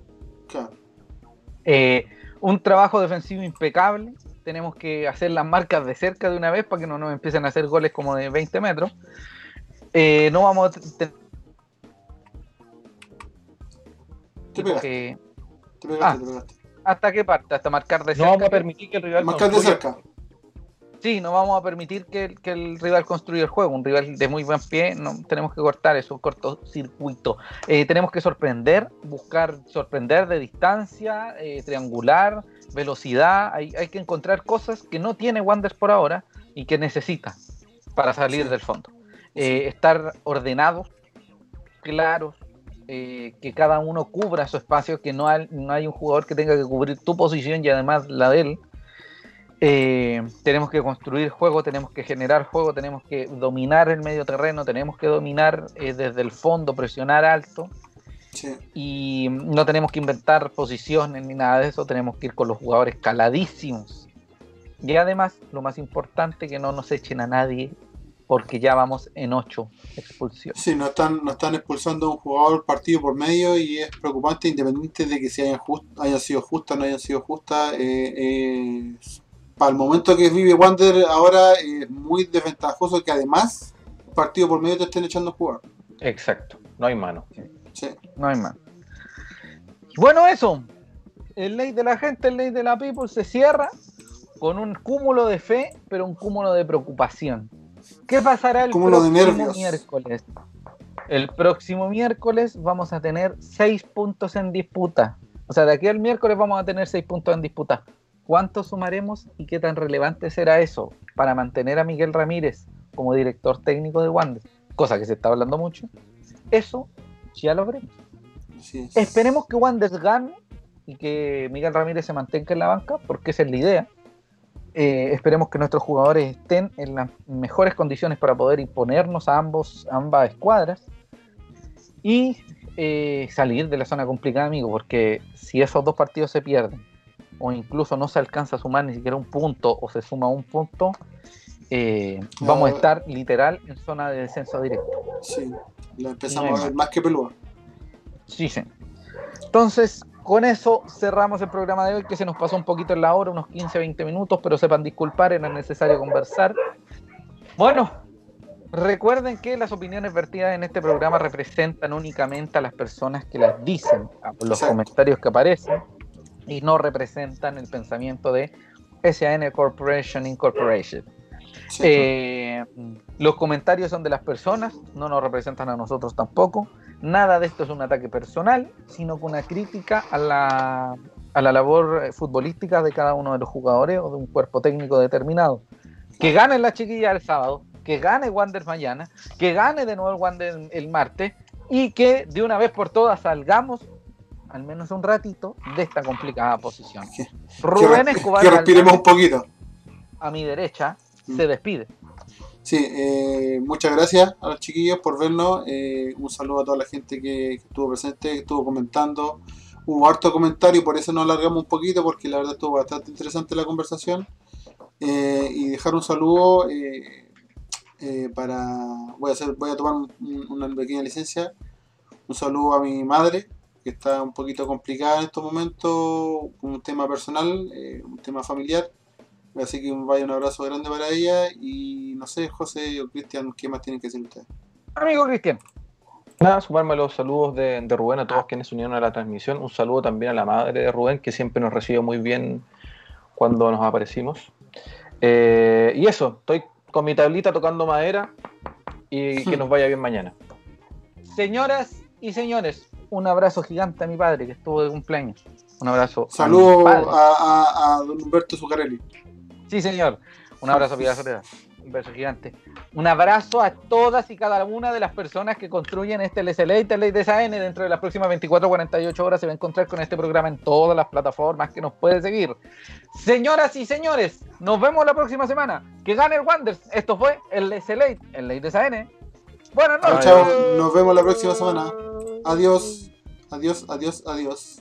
Eh, un trabajo defensivo impecable. Tenemos que hacer las marcas de cerca de una vez para que no nos empiecen a hacer goles como de 20 metros. Eh, no vamos a tener. ¿Qué Ah, ¿Hasta qué parte? Hasta marcar de cerca. No vamos a permitir que el rival marcar de cerca. Sí, no vamos a permitir que, el rival construya el juego. Un rival de muy buen pie, no tenemos que cortar eso, un cortocircuito. Eh, tenemos que sorprender, buscar sorprender de distancia, eh, triangular, velocidad. Hay, hay, que encontrar cosas que no tiene Wanders por ahora y que necesita para salir del fondo. Eh, estar ordenados, claros, eh, que cada uno cubra su espacio, que no hay, no hay un jugador que tenga que cubrir tu posición y además la de él. Eh, tenemos que construir juego, tenemos que generar juego, tenemos que dominar el medio terreno, tenemos que dominar eh, desde el fondo, presionar alto. Y no tenemos que inventar posiciones ni nada de eso, tenemos que ir con los jugadores caladísimos. Y además, lo más importante, que no nos echen a nadie porque ya vamos en ocho expulsiones. Sí, nos están, no están expulsando a un jugador partido por medio y es preocupante independiente de que si hayan, sido justas o no hayan sido justas. Eh, eh, para el momento que vive Wander ahora es muy desventajoso que además partido por medio te estén echando a jugar. Exacto, no hay mano. Sí. No hay mano. Bueno, eso. El ley de la gente, el ley de la people se cierra con un cúmulo de fe, pero un cúmulo de preocupación. ¿Qué pasará el próximo miércoles? El próximo miércoles vamos a tener seis puntos en disputa. O sea, de aquí al miércoles vamos a tener seis puntos en disputa. ¿Cuánto sumaremos y qué tan relevante será eso para mantener a Miguel Ramírez como director técnico de Wander? Cosa que se está hablando mucho. Eso Ya lo veremos. Esperemos que Wanderers gane y que Miguel Ramírez se mantenga en la banca, porque esa es la idea. Eh, esperemos que nuestros jugadores estén en las mejores condiciones para poder imponernos a ambos, ambas escuadras y eh, salir de la zona complicada, amigo, porque si esos dos partidos se pierden o incluso no se alcanza a sumar ni siquiera un punto o se suma un punto, eh, vamos a estar literal en zona de descenso directo. Sí, la empezamos a ver más que pelúa. Sí, sí. Entonces, con eso cerramos el programa de hoy, que se nos pasó un poquito en la hora, unos 15, 20 minutos, pero sepan disculpar, era necesario conversar. Bueno, recuerden que las opiniones vertidas en este programa representan únicamente a las personas que las dicen, a los comentarios que aparecen, y no representan el pensamiento de SAN Corporation Incorporated. Eh, los comentarios son de las personas, no nos representan a nosotros tampoco. Nada de esto es un ataque personal, sino que una crítica a la, a la labor eh, futbolística de cada uno de los jugadores o de un cuerpo técnico determinado. Que gane la chiquilla el sábado, que gane Wander mañana, que gane de nuevo el Wander el martes y que de una vez por todas salgamos al menos un ratito de esta complicada posición. Rubén Escobar. Que respiremos un poquito. A mi derecha. Se despide. Sí, eh, muchas gracias a los chiquillos por vernos. Eh, un saludo a toda la gente que, estuvo presente, que estuvo comentando. Hubo harto comentario, por eso nos alargamos un poquito, porque la verdad estuvo bastante interesante la conversación. Eh, y dejar un saludo para. Voy a, hacer, voy a tomar una pequeña licencia. Un saludo a mi madre, que está un poquito complicada en estos momentos, un tema personal, un tema familiar Así que vaya un abrazo grande para ella y no sé, José o Cristian, ¿qué más tienen que decir ustedes? Amigo Cristian. Nada, sumarme a los saludos de, Rubén, a todos quienes se unieron a la transmisión. Un saludo también a la madre de Rubén, que siempre nos recibe muy bien cuando nos aparecimos. Eh, y eso, estoy con mi tablita tocando madera y que nos vaya bien mañana. Señoras y señores, un abrazo gigante a mi padre que estuvo de cumpleaños. Un abrazo. Saludos a, a, don Humberto Zuccarelli. Sí, señor. Un abrazo, Piedad Un beso gigante. Un abrazo a todas y cada una de las personas que construyen este LSLA y de SAN. Dentro de las próximas 24 48 horas se va a encontrar con este programa en todas las plataformas que nos puede seguir. Señoras y señores, nos vemos la próxima semana. Que gane el Wonders. Esto fue el LSLA, el Ley de SAN. Buenas noches. Chao, nos vemos la próxima semana. Adiós, adiós, adiós, adiós.